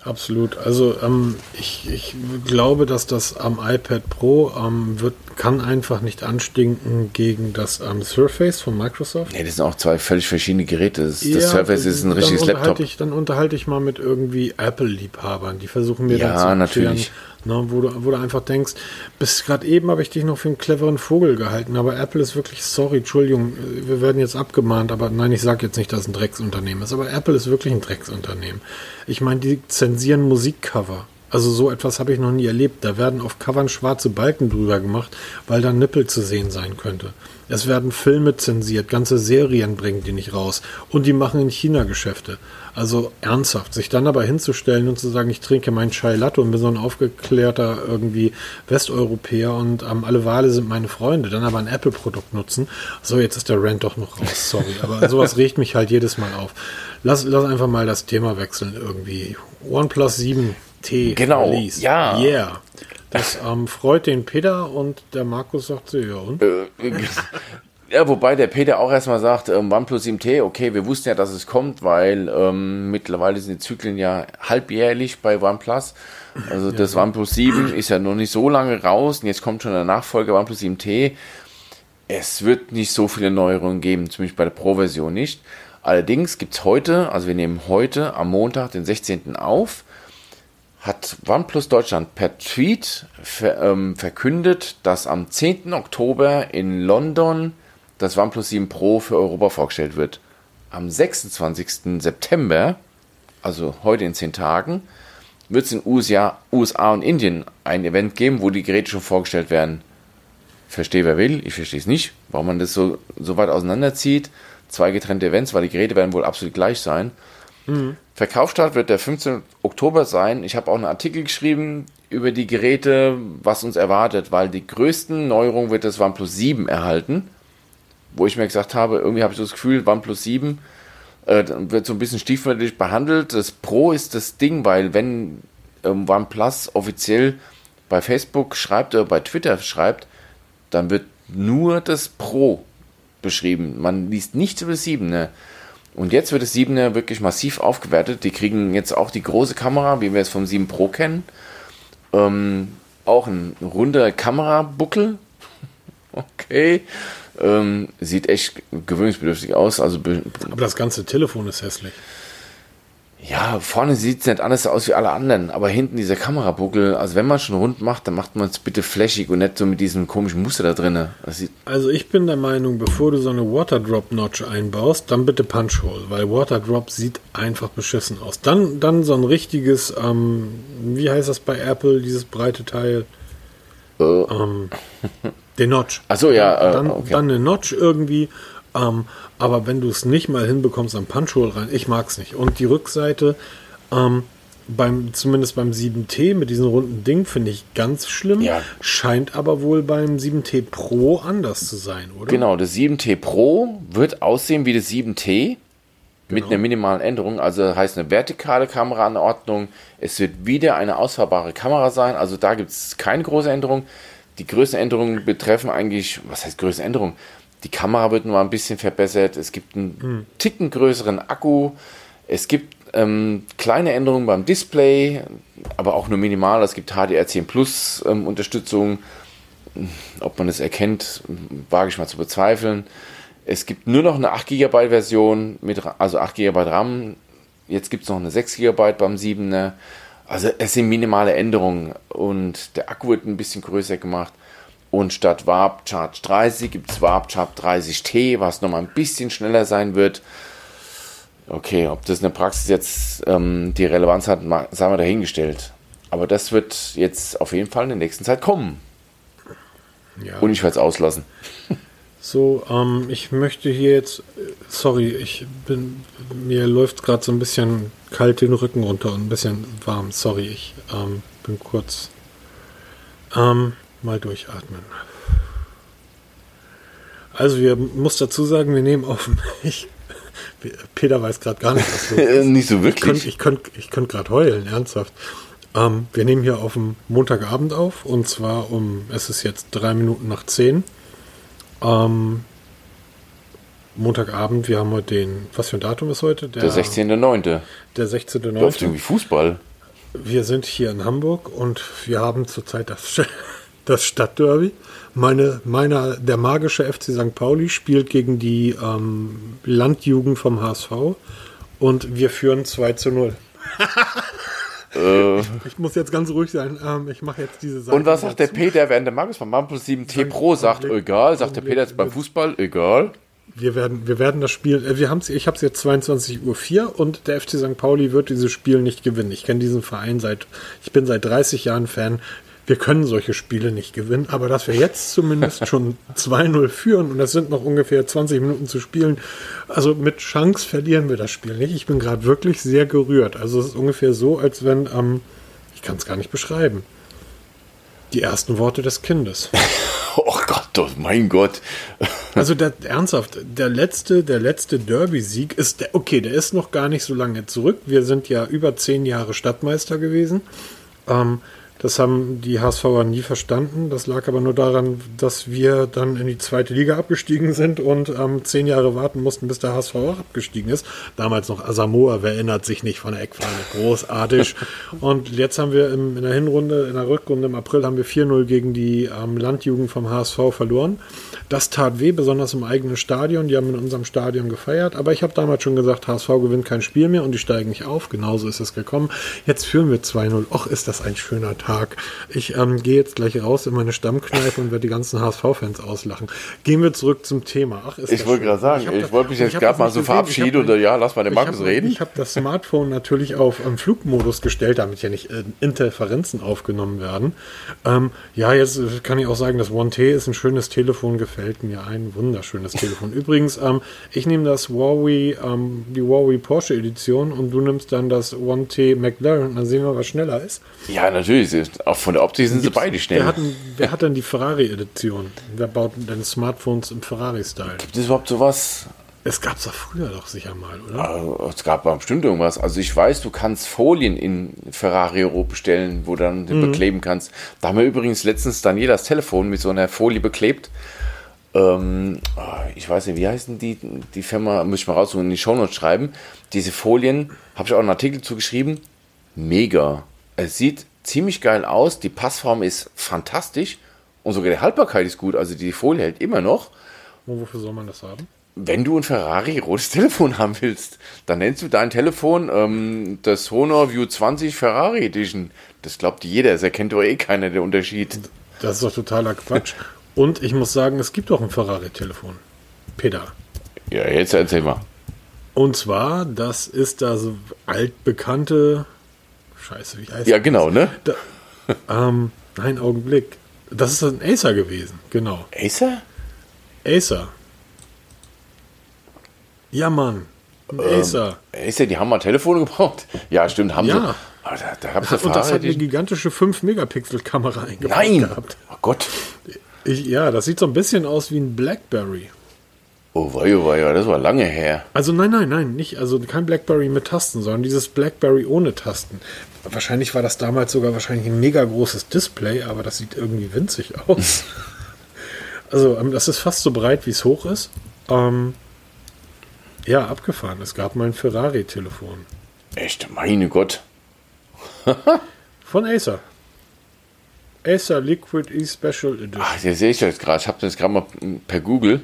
Absolut. Also ähm, ich, ich glaube, dass das am iPad Pro ähm, wird, kann einfach nicht anstinken gegen das ähm, Surface von Microsoft. Nee, das sind auch zwei völlig verschiedene Geräte. Das, ja, das Surface ist ein richtiges Laptop. Ich, dann unterhalte ich mal mit irgendwie Apple-Liebhabern. Die versuchen mir ja, dann zu natürlich. Erklären, Ne, wo, du, wo du einfach denkst, bis gerade eben habe ich dich noch für einen cleveren Vogel gehalten, aber Apple ist wirklich, sorry, Entschuldigung, wir werden jetzt abgemahnt, aber nein, ich sage jetzt nicht, dass es ein Drecksunternehmen ist, aber Apple ist wirklich ein Drecksunternehmen. Ich meine, die zensieren Musikcover. Also so etwas habe ich noch nie erlebt. Da werden auf Covern schwarze Balken drüber gemacht, weil da Nippel zu sehen sein könnte. Es werden Filme zensiert, ganze Serien bringen die nicht raus. Und die machen in China Geschäfte. Also ernsthaft, sich dann aber hinzustellen und zu sagen, ich trinke meinen Chai Latte und bin so ein aufgeklärter irgendwie Westeuropäer und ähm, alle Wale sind meine Freunde, dann aber ein Apple-Produkt nutzen. So, jetzt ist der Rant doch noch raus, sorry. Aber [LAUGHS] sowas regt mich halt jedes Mal auf. Lass, lass einfach mal das Thema wechseln irgendwie. OnePlus 7T. Genau, Release. ja. Yeah. Das ähm, freut den Peter und der Markus sagt so, ja und? [LAUGHS] Ja, wobei der Peter auch erstmal sagt, ähm, OnePlus 7T, okay, wir wussten ja, dass es kommt, weil ähm, mittlerweile sind die Zyklen ja halbjährlich bei OnePlus. Also ja, das OnePlus 7 ist ja noch nicht so lange raus und jetzt kommt schon der Nachfolger OnePlus 7T. Es wird nicht so viele Neuerungen geben, zumindest bei der Pro-Version nicht. Allerdings gibt es heute, also wir nehmen heute am Montag, den 16. auf, hat OnePlus Deutschland per Tweet ver, ähm, verkündet, dass am 10. Oktober in London das OnePlus 7 Pro für Europa vorgestellt wird. Am 26. September, also heute in 10 Tagen, wird es in USA, USA und Indien ein Event geben, wo die Geräte schon vorgestellt werden. Verstehe wer will, ich verstehe es nicht, warum man das so, so weit auseinanderzieht. Zwei getrennte Events, weil die Geräte werden wohl absolut gleich sein. Mhm. Verkaufsstart wird der 15. Oktober sein. Ich habe auch einen Artikel geschrieben über die Geräte, was uns erwartet, weil die größten Neuerungen wird das OnePlus 7 erhalten. Wo ich mir gesagt habe, irgendwie habe ich das Gefühl, OnePlus 7 äh, wird so ein bisschen stiefmütterlich behandelt. Das Pro ist das Ding, weil wenn ähm, OnePlus offiziell bei Facebook schreibt oder bei Twitter schreibt, dann wird nur das Pro beschrieben. Man liest nichts über das 7. Ne? Und jetzt wird das 7er wirklich massiv aufgewertet. Die kriegen jetzt auch die große Kamera, wie wir es vom 7 Pro kennen. Ähm, auch ein runder Kamerabuckel. [LAUGHS] okay. Ähm, sieht echt gewöhnungsbedürftig aus. Also Aber das ganze Telefon ist hässlich. Ja, vorne sieht es nicht anders aus wie alle anderen, aber hinten dieser Kamerabuckel, also wenn man schon rund macht, dann macht man es bitte flächig und nicht so mit diesem komischen Muster da drin. Also ich bin der Meinung, bevor du so eine Waterdrop-Notch einbaust, dann bitte Punch-Hole, weil Waterdrop sieht einfach beschissen aus. Dann, dann so ein richtiges, ähm, wie heißt das bei Apple, dieses breite Teil? Äh. Ähm, [LAUGHS] den Notch. Achso, ja. Äh, dann, okay. dann eine Notch irgendwie ähm, aber wenn du es nicht mal hinbekommst am Punchhole rein, ich mag es nicht. Und die Rückseite, ähm, beim, zumindest beim 7T mit diesem runden Ding, finde ich ganz schlimm. Ja. Scheint aber wohl beim 7T Pro anders zu sein, oder? Genau, das 7T Pro wird aussehen wie das 7T. Mit genau. einer minimalen Änderung, also heißt eine vertikale Kameraanordnung. Es wird wieder eine ausfahrbare Kamera sein, also da gibt es keine große Änderung. Die größten Änderungen betreffen eigentlich, was heißt größte Änderung? Die Kamera wird nur ein bisschen verbessert. Es gibt einen mhm. Ticken größeren Akku. Es gibt ähm, kleine Änderungen beim Display, aber auch nur minimal. Es gibt HDR10 Plus ähm, Unterstützung. Ob man es erkennt, wage ich mal zu bezweifeln. Es gibt nur noch eine 8 GB Version mit, also 8 GB RAM. Jetzt gibt es noch eine 6 GB beim 7er. Also es sind minimale Änderungen und der Akku wird ein bisschen größer gemacht. Und statt Warp Charge 30 gibt es Warp Charge 30T, was nochmal ein bisschen schneller sein wird. Okay, ob das in der Praxis jetzt ähm, die Relevanz hat, sagen wir dahingestellt. Aber das wird jetzt auf jeden Fall in der nächsten Zeit kommen. Ja. Und ich werde es auslassen. [LAUGHS] So, ähm, ich möchte hier jetzt, sorry, ich bin, mir läuft gerade so ein bisschen kalt den Rücken runter und ein bisschen warm. Sorry, ich ähm, bin kurz ähm, mal durchatmen. Also, wir muss dazu sagen, wir nehmen auf. Ich, [LAUGHS] Peter weiß gerade gar nicht, was los [LAUGHS] ist. nicht so wirklich. Ich könnte ich könnt, könnt heulen, ernsthaft. Ähm, wir nehmen hier auf dem Montagabend auf und zwar um, es ist jetzt drei Minuten nach zehn. Ähm, Montagabend, wir haben heute den, was für ein Datum ist heute? Der, der 16.9. Der 16.9. Läuft irgendwie Fußball. Wir sind hier in Hamburg und wir haben zurzeit das, [LAUGHS] das Stadtderby. Meine, meiner, der magische FC St. Pauli spielt gegen die ähm, Landjugend vom HSV und wir führen 2 zu 0. [LAUGHS] Äh. ich muss jetzt ganz ruhig sein. Ähm, ich mache jetzt diese Seite. Und was sagt der Peter, während der Markus von OnePlus 7T Pro sagt, egal, sagt der Peter jetzt beim Fußball, egal. Wir werden, wir werden das Spiel, äh, wir haben's, ich habe es jetzt 22.04 Uhr und der FC St. Pauli wird dieses Spiel nicht gewinnen. Ich kenne diesen Verein seit, ich bin seit 30 Jahren Fan wir können solche Spiele nicht gewinnen, aber dass wir jetzt zumindest [LAUGHS] schon 2-0 führen und es sind noch ungefähr 20 Minuten zu spielen, also mit Chance verlieren wir das Spiel nicht. Ich bin gerade wirklich sehr gerührt. Also es ist ungefähr so, als wenn, ähm, ich kann es gar nicht beschreiben, die ersten Worte des Kindes. [LAUGHS] oh Gott, oh mein Gott. [LAUGHS] also der, ernsthaft, der letzte, der letzte Derby-Sieg ist, der, okay, der ist noch gar nicht so lange zurück. Wir sind ja über zehn Jahre Stadtmeister gewesen. Ähm, das haben die HSVer nie verstanden. Das lag aber nur daran, dass wir dann in die zweite Liga abgestiegen sind und ähm, zehn Jahre warten mussten, bis der HSV auch abgestiegen ist. Damals noch Asamoah, wer erinnert sich nicht von der Eckfahne? Großartig. [LAUGHS] und jetzt haben wir im, in der Hinrunde, in der Rückrunde im April haben wir 4-0 gegen die ähm, Landjugend vom HSV verloren. Das tat weh, besonders im eigenen Stadion. Die haben in unserem Stadion gefeiert. Aber ich habe damals schon gesagt, HSV gewinnt kein Spiel mehr und die steigen nicht auf. Genauso ist es gekommen. Jetzt führen wir 2-0. Och, ist das ein schöner Tag. Ich ähm, gehe jetzt gleich raus in meine Stammkneipe und werde die ganzen HSV-Fans auslachen. Gehen wir zurück zum Thema. Ach, ich wollte gerade sagen, ich, ich wollte mich jetzt gerade mal so verabschieden oder ja, lass mal den Markus hab, reden. Ich habe das Smartphone natürlich auf ähm, Flugmodus gestellt, damit ja nicht äh, Interferenzen aufgenommen werden. Ähm, ja, jetzt kann ich auch sagen, das One T ist ein schönes Telefon, gefällt mir ein wunderschönes Telefon. [LAUGHS] Übrigens, ähm, ich nehme das Huawei, ähm, die Huawei Porsche Edition und du nimmst dann das One T McLaren, dann sehen wir, was schneller ist. Ja, natürlich. Auch von der Optik sind sie beide schnell. Wer hat, denn, wer hat denn die Ferrari-Edition? Wer baut denn Smartphones im Ferrari-Style? Gibt es überhaupt sowas? Es gab es doch früher doch sicher mal, oder? Also, es gab bestimmt irgendwas. Also ich weiß, du kannst Folien in Ferrari Euro bestellen, wo du dann mhm. bekleben kannst. Da haben wir übrigens letztens Daniel das Telefon mit so einer Folie beklebt. Ähm, ah, ich weiß nicht, wie heißen die, die Firma, muss ich mal raussuchen, in die Shownotes schreiben. Diese Folien, habe ich auch einen Artikel zugeschrieben. Mega. Es sieht ziemlich geil aus. Die Passform ist fantastisch. Und sogar die Haltbarkeit ist gut. Also die Folie hält immer noch. Und wofür soll man das haben? Wenn du ein Ferrari rotes [LAUGHS] Telefon haben willst, dann nennst du dein Telefon ähm, das Honor View 20 Ferrari Edition. Das glaubt jeder. Das erkennt doch eh keiner der Unterschied. Das ist doch totaler Quatsch. Und ich muss sagen, es gibt auch ein Ferrari-Telefon. Peter. Ja, jetzt erzähl mal. Und zwar, das ist das altbekannte Scheiße, wie heißt Ja, genau, ne? Da, ähm, nein, Augenblick. Das ist ein Acer gewesen, genau. Acer? Acer. Ja, Mann. Ein ähm, Acer. Acer, die haben mal Telefone gebraucht. Ja, stimmt, haben ja. sie. Aber da, da gab's Und das hat eine gigantische 5-Megapixel-Kamera eingebaut Nein. gehabt. Oh Gott. Ich, ja, das sieht so ein bisschen aus wie ein Blackberry. Oh wei, oh wei, das war lange her. Also nein, nein, nein, nicht, also kein Blackberry mit Tasten, sondern dieses Blackberry ohne Tasten. Wahrscheinlich war das damals sogar wahrscheinlich ein mega großes Display, aber das sieht irgendwie winzig [LAUGHS] aus. also ähm, das ist fast so breit, wie es hoch ist. Ähm, ja, abgefahren. Es gab mal ein Ferrari-Telefon. Echt, meine Gott. Von Acer. Acer Liquid E Special Edition. Ach, der sehe ich jetzt gerade. Ich habe das gerade mal per Google.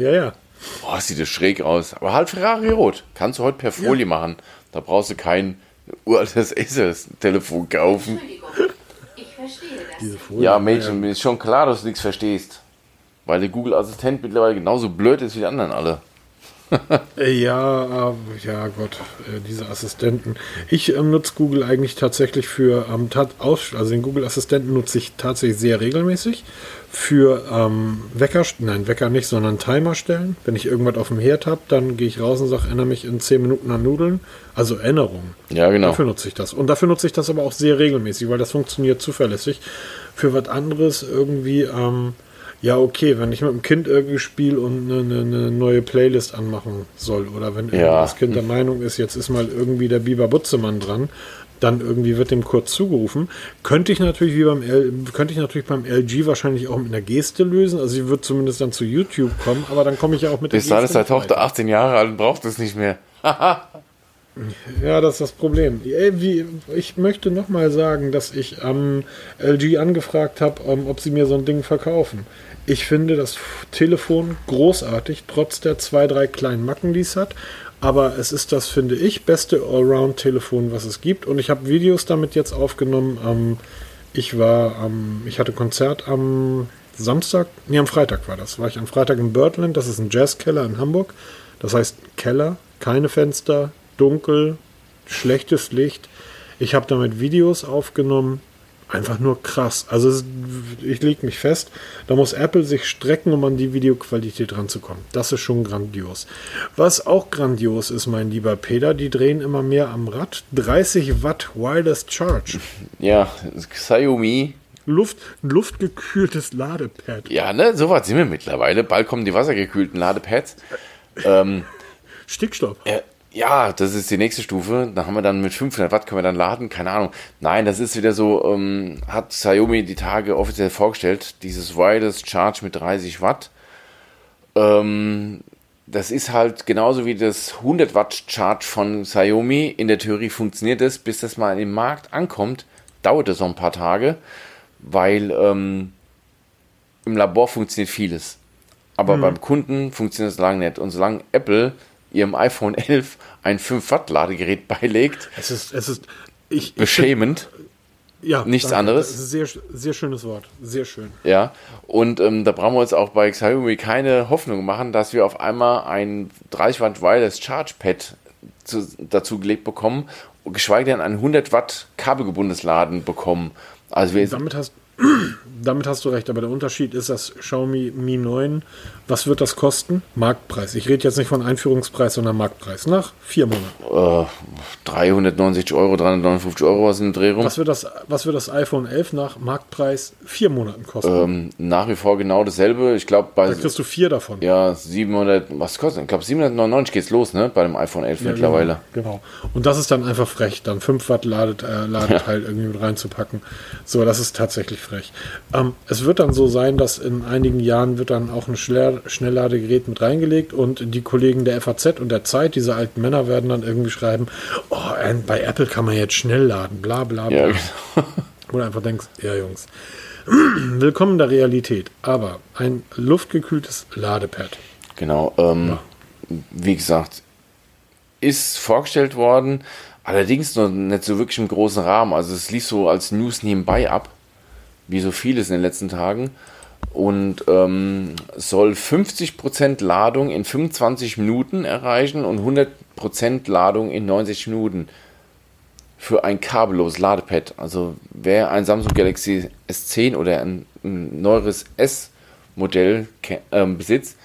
Ja, ja. Boah, sieht das schräg aus. Aber halt Ferrari rot. Kannst du heute per Folie ja. machen. Da brauchst du kein uraltes [LAUGHS] Aces-Telefon kaufen. Entschuldigung, ich verstehe das. Folie, ja, Mädchen, mir ist schon klar, dass du nichts verstehst. Weil der Google-Assistent mittlerweile genauso blöd ist wie die anderen alle. Ja, äh, ja Gott, äh, diese Assistenten. Ich ähm, nutze Google eigentlich tatsächlich für, ähm, also den Google-Assistenten nutze ich tatsächlich sehr regelmäßig für ähm, Wecker, nein, Wecker nicht, sondern Timer stellen. Wenn ich irgendwas auf dem Herd habe, dann gehe ich raus und sage, erinnere mich in 10 Minuten an Nudeln. Also Erinnerungen. Ja, genau. Dafür nutze ich das. Und dafür nutze ich das aber auch sehr regelmäßig, weil das funktioniert zuverlässig. Für was anderes irgendwie, ähm, ja, okay, wenn ich mit dem Kind irgendwie spiele und eine, eine, eine, neue Playlist anmachen soll oder wenn ja. das Kind der Meinung ist, jetzt ist mal irgendwie der Biber Butzemann dran, dann irgendwie wird dem kurz zugerufen. Könnte ich natürlich wie beim L, könnte ich natürlich beim LG wahrscheinlich auch mit einer Geste lösen. Also sie wird zumindest dann zu YouTube kommen, aber dann komme ich ja auch mit der Geste. Bis ist Tochter 18 Jahre alt und braucht es nicht mehr. [LAUGHS] Ja, das ist das Problem. Ich möchte nochmal sagen, dass ich am LG angefragt habe, ähm, ob sie mir so ein Ding verkaufen. Ich finde das Telefon großartig, trotz der zwei, drei kleinen Macken, die es hat. Aber es ist das, finde ich, beste Allround-Telefon, was es gibt. Und ich habe Videos damit jetzt aufgenommen. Ähm, ich war am, ich hatte Konzert am Samstag, nee, am Freitag war das. War ich am Freitag in Birdland, das ist ein Jazzkeller in Hamburg. Das heißt Keller, keine Fenster, dunkel, schlechtes Licht. Ich habe damit Videos aufgenommen einfach nur krass. Also ich lege mich fest, da muss Apple sich strecken, um an die Videoqualität ranzukommen. Das ist schon grandios. Was auch grandios ist, mein lieber Peter, die drehen immer mehr am Rad. 30 Watt Wireless Charge. [LAUGHS] Ja, Xiaomi. Luft, luftgekühltes Ladepad. Ja, ne, so weit sind wir mittlerweile. Bald kommen die wassergekühlten Ladepads. Ähm, Stickstoff. Äh, ja, das ist die nächste Stufe. Da haben wir dann mit 500 Watt können wir dann laden. Keine Ahnung. Nein, das ist wieder so, ähm, hat Xiaomi die Tage offiziell vorgestellt. Dieses Wireless Charge mit 30 Watt. Ähm, das ist halt genauso wie das 100 Watt Charge von Xiaomi. In der Theorie funktioniert es, bis das mal im Markt ankommt, dauert es noch ein paar Tage, weil ähm, im Labor funktioniert vieles. Aber mhm. beim Kunden funktioniert es lange nicht. Und solange Apple ihrem iPhone 11 ein 5 Watt Ladegerät beilegt. Es ist, es ist ich, beschämend. Ich, ja, nichts danke. anderes. Das ist ein sehr, sehr schönes Wort. Sehr schön. Ja, und ähm, da brauchen wir uns auch bei Xiaomi keine Hoffnung machen, dass wir auf einmal ein 30 Watt Wireless Charge Pad zu, dazu gelegt bekommen, geschweige denn ein 100 Watt kabelgebundenes Laden bekommen. Also wir damit hast, damit hast du recht, aber der Unterschied ist, dass Xiaomi Mi 9, was wird das kosten? Marktpreis. Ich rede jetzt nicht von Einführungspreis, sondern Marktpreis. Nach vier Monaten. Äh, 369 Euro, 359 Euro was in der Dreh rum. Was wird, das, was wird das iPhone 11 nach Marktpreis vier Monaten kosten? Ähm, nach wie vor genau dasselbe. Ich glaube, bei. Da kriegst du vier davon. Ja, 700, was kostet? Ich glaube, 799 geht's los, ne? Bei dem iPhone 11 ja, mittlerweile. Genau, genau, Und das ist dann einfach frech, dann 5 Watt Ladet, äh, Ladeteil ja. irgendwie mit reinzupacken. So, das ist tatsächlich frech. Ähm, es wird dann so sein, dass in einigen Jahren wird dann auch ein Schnellladegerät mit reingelegt und die Kollegen der FAZ und der Zeit, diese alten Männer, werden dann irgendwie schreiben, oh, bei Apple kann man jetzt schnell laden, bla bla bla. Ja, genau. Wo du einfach denkst, ja Jungs, [CLEARS THROAT] willkommen in der Realität, aber ein luftgekühltes Ladepad. Genau, ähm, ja. wie gesagt, ist vorgestellt worden, allerdings noch nicht so wirklich im großen Rahmen. Also es lief so als News nebenbei ab wie so vieles in den letzten Tagen. Und ähm, soll 50% Ladung in 25 Minuten erreichen und 100% Ladung in 90 Minuten für ein kabelloses Ladepad. Also wer ein Samsung Galaxy S10 oder ein, ein neueres S-Modell äh, besitzt,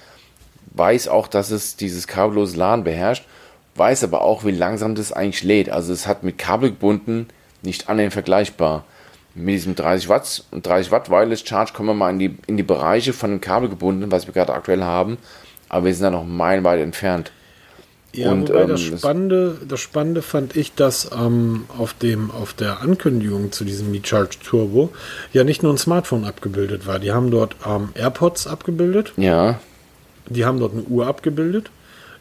weiß auch, dass es dieses kabellose Laden beherrscht, weiß aber auch, wie langsam das eigentlich lädt. Also es hat mit Kabel gebunden nicht annähernd vergleichbar mit diesem 30 Watt und 30 Watt Wireless Charge kommen wir mal in die, in die Bereiche von dem Kabel gebunden, was wir gerade aktuell haben, aber wir sind da noch meilenweit entfernt. Ja, und, ähm, das, Spannende, das Spannende fand ich, dass ähm, auf, dem, auf der Ankündigung zu diesem Mi Charge Turbo ja nicht nur ein Smartphone abgebildet war. Die haben dort ähm, AirPods abgebildet. Ja. Die haben dort eine Uhr abgebildet.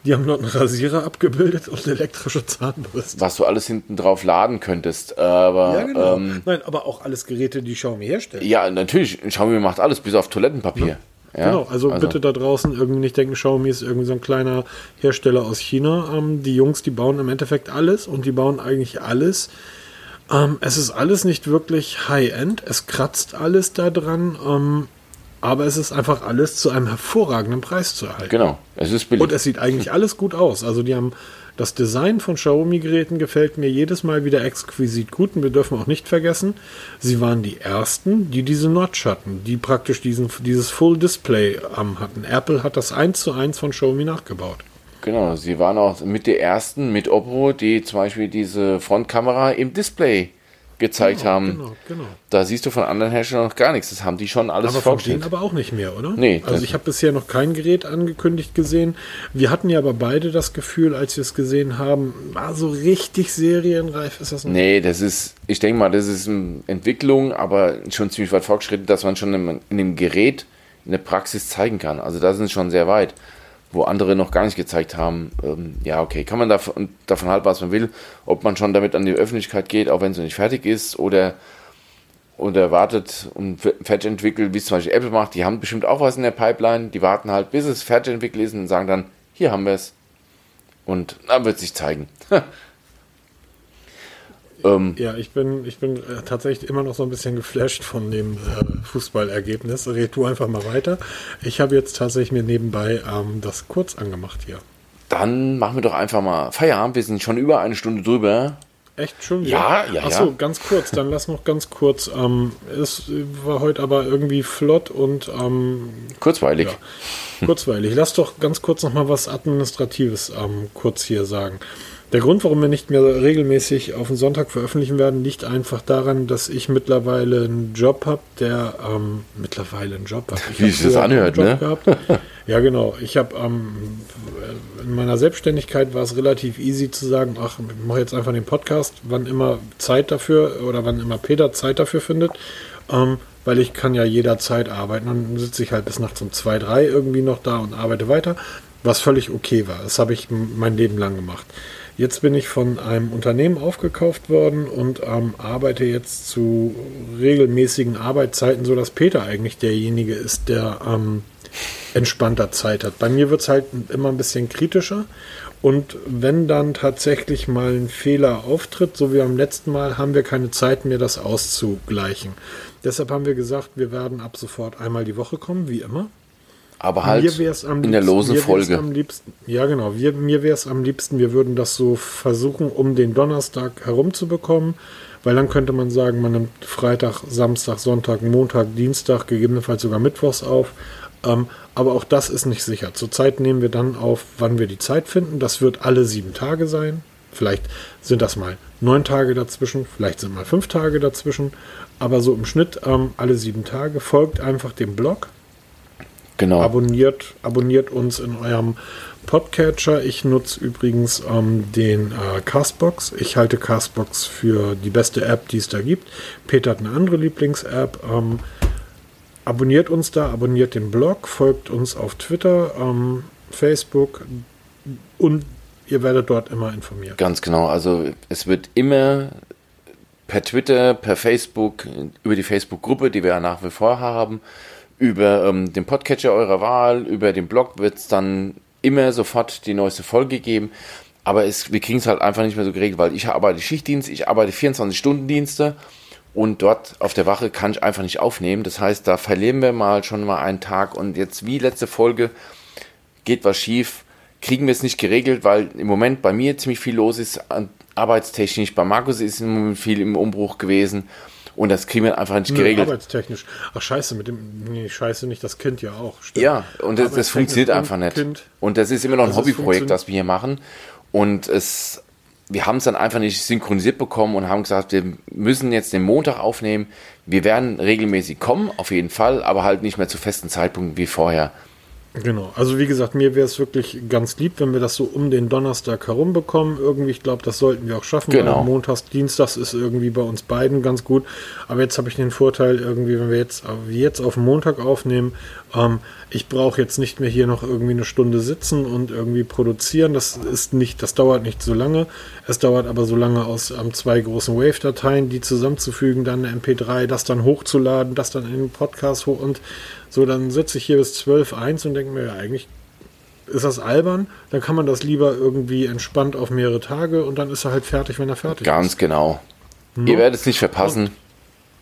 Die haben dort einen Rasierer abgebildet und eine elektrische Zahnbürste. Was du alles hinten drauf laden könntest. Aber, ja, genau. Ähm, Nein, aber auch alles Geräte, die Xiaomi herstellt. Ja, natürlich. Xiaomi macht alles, bis auf Toilettenpapier. Ja. Ja? Genau, also, bitte da draußen irgendwie nicht denken, Xiaomi ist irgendwie so ein kleiner Hersteller aus China. Ähm, die Jungs, die bauen im Endeffekt alles und die bauen eigentlich alles. Ähm, es ist alles nicht wirklich High-End, es kratzt alles da dran, ähm, aber es ist einfach alles zu einem hervorragenden Preis zu erhalten. Genau, es ist billig. Und es sieht eigentlich alles gut aus. Also die haben das Design von Xiaomi-Geräten gefällt mir jedes Mal wieder exquisit gut. Und wir dürfen auch nicht vergessen, sie waren die ersten, die diese Notch hatten, die praktisch diesen, dieses Full Display ähm, hatten. Apple hat das eins zu eins von Xiaomi nachgebaut. Genau, sie waren auch mit der ersten, mit Oppo, die zum Beispiel diese Frontkamera im Display gezeigt Genau, haben. genau, genau. Da siehst du von anderen Herstellern noch gar nichts. Das haben die schon alles Aber von vorgestellt. denen aber auch nicht mehr, oder? Nee, Also ich habe bisher noch kein Gerät angekündigt gesehen. Wir hatten ja aber beide das Gefühl, als wir es gesehen haben, ah, so richtig serienreif ist das noch. Nee, das ist, ich denke mal, das ist eine Entwicklung, aber schon ziemlich weit fortgeschritten, dass man schon in, in dem Gerät in der Praxis zeigen kann. Also da sind schon sehr weit, wo andere noch gar nicht gezeigt haben. Ähm, ja, okay, kann man davon, davon halten, was man will, ob man schon damit an die Öffentlichkeit geht, auch wenn es noch nicht fertig ist, oder, oder wartet und fe- fertig entwickelt, wie es zum Beispiel Apple macht. Die haben bestimmt auch was in der Pipeline, die warten halt, bis es fertig entwickelt ist und sagen dann, hier haben wir es. Und dann wird sich zeigen. [LAUGHS] ähm, Ja, ich bin, ich bin äh, tatsächlich immer noch so ein bisschen geflasht von dem äh, Fußballergebnis. Red du einfach mal weiter. Ich habe jetzt tatsächlich mir nebenbei ähm, das kurz angemacht hier. Dann machen wir doch einfach mal Feierabend. Wir sind schon über eine Stunde drüber. Echt schon? Ja, ja, Achso, ja. ganz kurz, dann lass noch ganz kurz. Ähm, es war heute aber irgendwie flott und ähm, Kurzweilig. Ja. Kurzweilig. Lass doch ganz kurz noch mal was Administratives ähm, kurz hier sagen. Der Grund, warum wir nicht mehr regelmäßig auf den Sonntag veröffentlichen werden, liegt einfach daran, dass ich mittlerweile einen Job habe, der ähm, mittlerweile einen Job hat. Wie sich das anhört, ne? Gehabt. Ja, genau. Ich habe ähm, in meiner Selbstständigkeit war es relativ easy zu sagen, ach, ich mache jetzt einfach den Podcast, wann immer Zeit dafür oder wann immer Peter Zeit dafür findet. Ähm, weil ich kann ja jederzeit arbeiten. Dann sitze ich halt bis nachts um zwei, drei irgendwie noch da und arbeite weiter, was völlig okay war. Das habe ich mein Leben lang gemacht. Jetzt bin ich von einem Unternehmen aufgekauft worden und ähm, arbeite jetzt zu regelmäßigen Arbeitszeiten, sodass Peter eigentlich derjenige ist, der ähm, entspannter Zeit hat. Bei mir wird es halt immer ein bisschen kritischer. Und wenn dann tatsächlich mal ein Fehler auftritt, so wie beim letzten Mal, haben wir keine Zeit mehr, das auszugleichen. Deshalb haben wir gesagt, wir werden ab sofort einmal die Woche kommen, wie immer. Aber halt Mir wär's am in der liebsten- losen mir wär's Folge. Liebsten, ja, genau. Wir, mir wäre es am liebsten, wir würden das so versuchen, um den Donnerstag herumzubekommen, weil dann könnte man sagen, man nimmt Freitag, Samstag, Sonntag, Montag, Dienstag, gegebenenfalls sogar Mittwochs auf. Ähm, aber auch das ist nicht sicher. Zurzeit nehmen wir dann auf, wann wir die Zeit finden. Das wird alle sieben Tage sein. Vielleicht sind das mal neun Tage dazwischen, vielleicht sind mal fünf Tage dazwischen. Aber so im Schnitt ähm, alle sieben Tage. Folgt einfach dem Blog Genau. abonniert, abonniert uns in eurem Podcatcher. Ich nutze übrigens ähm, den äh, Castbox. Ich halte Castbox für die beste App, die es da gibt. Peter hat eine andere Lieblings-App. Ähm, abonniert uns da, abonniert den Blog, folgt uns auf Twitter, ähm, Facebook und ihr werdet dort immer informiert. Ganz genau. Also es wird immer per Twitter, per Facebook, über die Facebook-Gruppe, die wir ja nach wie vor haben, über ähm, den Podcatcher eurer Wahl, über den Blog wird es dann immer sofort die neueste Folge geben. Aber es, wir kriegen es halt einfach nicht mehr so geregelt, weil ich arbeite Schichtdienst, ich arbeite 24-Stunden-Dienste und dort auf der Wache kann ich einfach nicht aufnehmen. Das heißt, da verlieren wir mal schon mal einen Tag und jetzt wie letzte Folge geht was schief, kriegen wir es nicht geregelt, weil im Moment bei mir ziemlich viel los ist, arbeitstechnisch. Bei Markus ist im Moment viel im Umbruch gewesen und das kriegen wir einfach nicht geregelt. arbeitstechnisch. Ach scheiße, mit dem. Nee, scheiße nicht, das Kind ja auch. Stimmt. Ja, und das, das funktioniert und einfach nicht. Kind. Und das ist immer noch ein Also es Hobbyprojekt, das wir hier machen. Und es, wir haben es dann einfach nicht synchronisiert bekommen und haben gesagt, wir müssen jetzt den Montag aufnehmen. Wir werden regelmäßig kommen, auf jeden Fall, aber halt nicht mehr zu festen Zeitpunkten wie vorher. Genau, also wie gesagt, mir wäre es wirklich ganz lieb, wenn wir das so um den Donnerstag herum bekommen. Irgendwie, ich glaube, das sollten wir auch schaffen. Genau. Montags, Dienstags ist irgendwie bei uns beiden ganz gut. Aber jetzt habe ich den Vorteil, irgendwie, wenn wir jetzt, wie jetzt auf Montag aufnehmen, ähm, ich brauche jetzt nicht mehr hier noch irgendwie eine Stunde sitzen und irgendwie produzieren. Das ist nicht, das dauert nicht so lange. Es dauert aber so lange aus ähm, zwei großen Wave-Dateien, die zusammenzufügen, dann eine MP3, das dann hochzuladen, das dann in den Podcast hoch und So, dann sitze ich hier bis 12.1 und denke mir, ja, eigentlich ist das albern, dann kann man das lieber irgendwie entspannt auf mehrere Tage und dann ist er halt fertig, wenn er fertig Ganz ist. genau. No. Ihr werdet es nicht verpassen. Und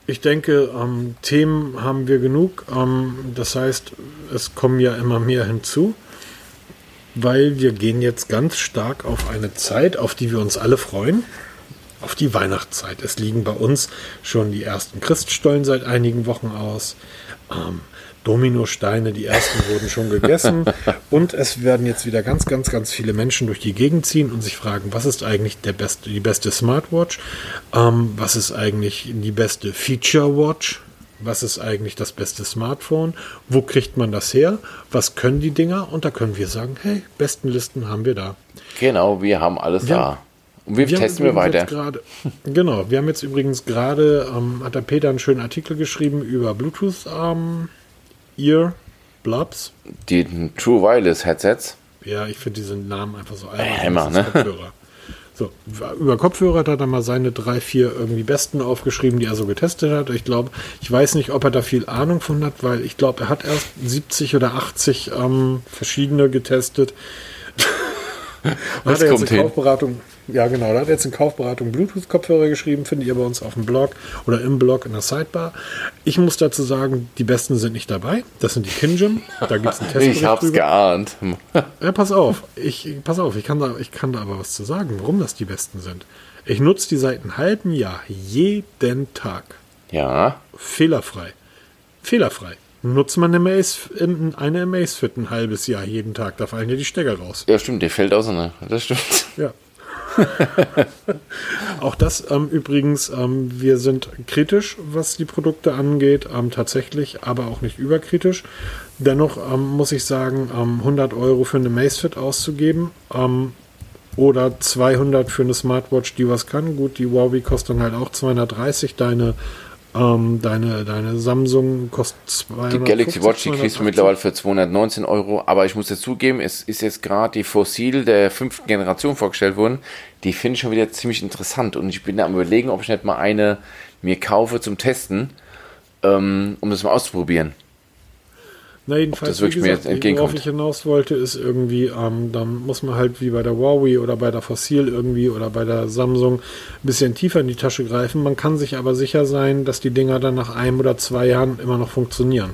ich denke, ähm, Themen haben wir genug. Ähm, das heißt, es kommen ja immer mehr hinzu, weil wir gehen jetzt ganz stark auf eine Zeit, auf die wir uns alle freuen, auf die Weihnachtszeit. Es liegen bei uns schon die ersten Christstollen seit einigen Wochen aus. Ähm, Dominosteine, die ersten wurden schon gegessen. [LAUGHS] und es werden jetzt wieder ganz, ganz, ganz viele Menschen durch die Gegend ziehen und sich fragen, was ist eigentlich der beste, die beste Smartwatch? Ähm, was ist eigentlich die beste Feature Watch? Was ist eigentlich das beste Smartphone? Wo kriegt man das her? Was können die Dinger? Und da können wir sagen, hey, besten Listen haben wir da. Genau, wir haben alles wir da. Und wir, wir testen wir weiter. Grade, genau, wir haben jetzt übrigens gerade, ähm, hat der Peter einen schönen Artikel geschrieben über Bluetooth ähm, Ear Blobs. Die True Wireless Headsets. Ja, ich finde diesen Namen einfach so albern. Hämmer, ne? Kopfhörer. So, über Kopfhörer hat er mal seine drei, vier irgendwie besten aufgeschrieben, die er so getestet hat. Ich glaube, ich weiß nicht, ob er da viel Ahnung von hat, weil ich glaube, er hat erst 70 oder 80 ähm, verschiedene getestet. [LAUGHS] [LAUGHS] Was hat er kommt jetzt eine Kaufberatung, ja, genau. Da hat jetzt in Kaufberatung Bluetooth-Kopfhörer geschrieben, findet ihr bei uns auf dem Blog oder im Blog in der Sidebar. Ich muss dazu sagen, die besten sind nicht dabei. Das sind die Kinjim. Da gibt es einen [LAUGHS] Test. ich hab's drüber. geahnt. ja, pass auf. Ich, pass auf, ich kann, da, ich kann da aber was zu sagen, warum das die besten sind. Ich nutze die seit einem halben Jahr jeden Tag. Ja. Fehlerfrei. Fehlerfrei. Nutzt man eine Maze, eine Amazfit ein halbes Jahr jeden Tag, da fallen ja die Stecker raus. Ja, stimmt, der fällt auseinander. Das stimmt. Ja. [LAUGHS] Auch das ähm, übrigens, ähm, wir sind kritisch, was die Produkte angeht, ähm, tatsächlich, aber auch nicht überkritisch. Dennoch ähm, muss ich sagen, 100 ähm, Euro für eine Macefit auszugeben ähm, oder 200 für eine Smartwatch, die was kann. Gut, die Huawei kostet dann halt auch 230, deine ähm, deine, deine Samsung kostet 200 Die Galaxy Watch, die kriegst du mittlerweile für 219 Euro. Aber ich muss jetzt zugeben, es ist jetzt gerade die Fossil der fünften Generation vorgestellt worden. Die finde ich schon wieder ziemlich interessant. Und ich bin da am überlegen, ob ich nicht mal eine mir kaufe zum Testen, ähm, um das mal auszuprobieren. Na, jedenfalls, das wie gesagt, worauf ich hinaus wollte, ist irgendwie, ähm, da muss man halt wie bei der Huawei oder bei der Fossil irgendwie oder bei der Samsung ein bisschen tiefer in die Tasche greifen. Man kann sich aber sicher sein, dass die Dinger dann nach einem oder zwei Jahren immer noch funktionieren.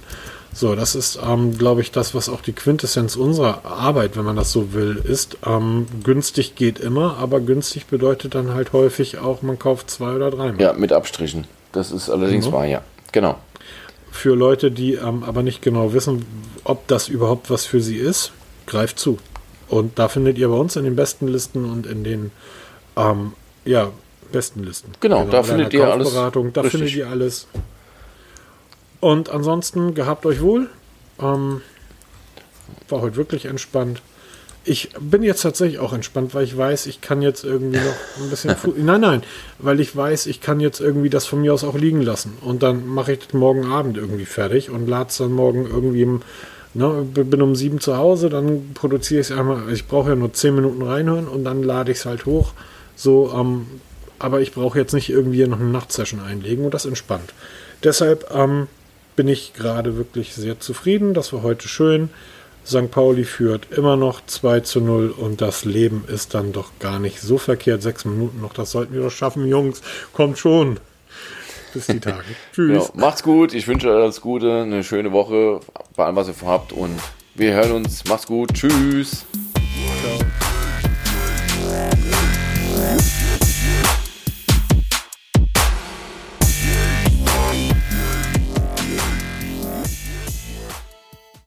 So, das ist, ähm, glaube ich, das, was auch die Quintessenz unserer Arbeit, wenn man das so will, ist. Ähm, günstig geht immer, aber günstig bedeutet dann halt häufig auch, man kauft zwei oder drei. Ja, mit Abstrichen. Das ist allerdings mhm. wahr, ja. Genau für Leute, die ähm, aber nicht genau wissen, ob das überhaupt was für sie ist, greift zu. Und da findet ihr bei uns in den besten Listen und in den ähm, ja, besten Listen. Genau, genau da findet ihr alles. Da richtig. findet ihr alles. Und ansonsten gehabt euch wohl. Ähm, war heute wirklich entspannt ich bin jetzt tatsächlich auch entspannt, weil ich weiß, ich kann jetzt irgendwie noch ein bisschen. [LAUGHS] nein, nein, weil ich weiß, ich kann jetzt irgendwie das von mir aus auch liegen lassen. Und dann mache ich das morgen Abend irgendwie fertig und lade es dann morgen irgendwie im. Ne, bin um sieben zu Hause, dann produziere ich es einmal. Ich brauche ja nur zehn Minuten reinhören und dann lade ich es halt hoch. So, ähm, aber ich brauche jetzt nicht irgendwie noch eine Nachtsession einlegen und das entspannt. Deshalb ähm, bin ich gerade wirklich sehr zufrieden. Das war heute schön. St. Pauli führt immer noch 2 zu 0 und das Leben ist dann doch gar nicht so verkehrt. Sechs Minuten noch, das sollten wir doch schaffen, Jungs. Kommt schon. Bis die Tage. [LAUGHS] Tschüss. Genau. Macht's gut. Ich wünsche euch alles Gute, eine schöne Woche bei allem, was ihr vorhabt und wir hören uns. Macht's gut. Tschüss.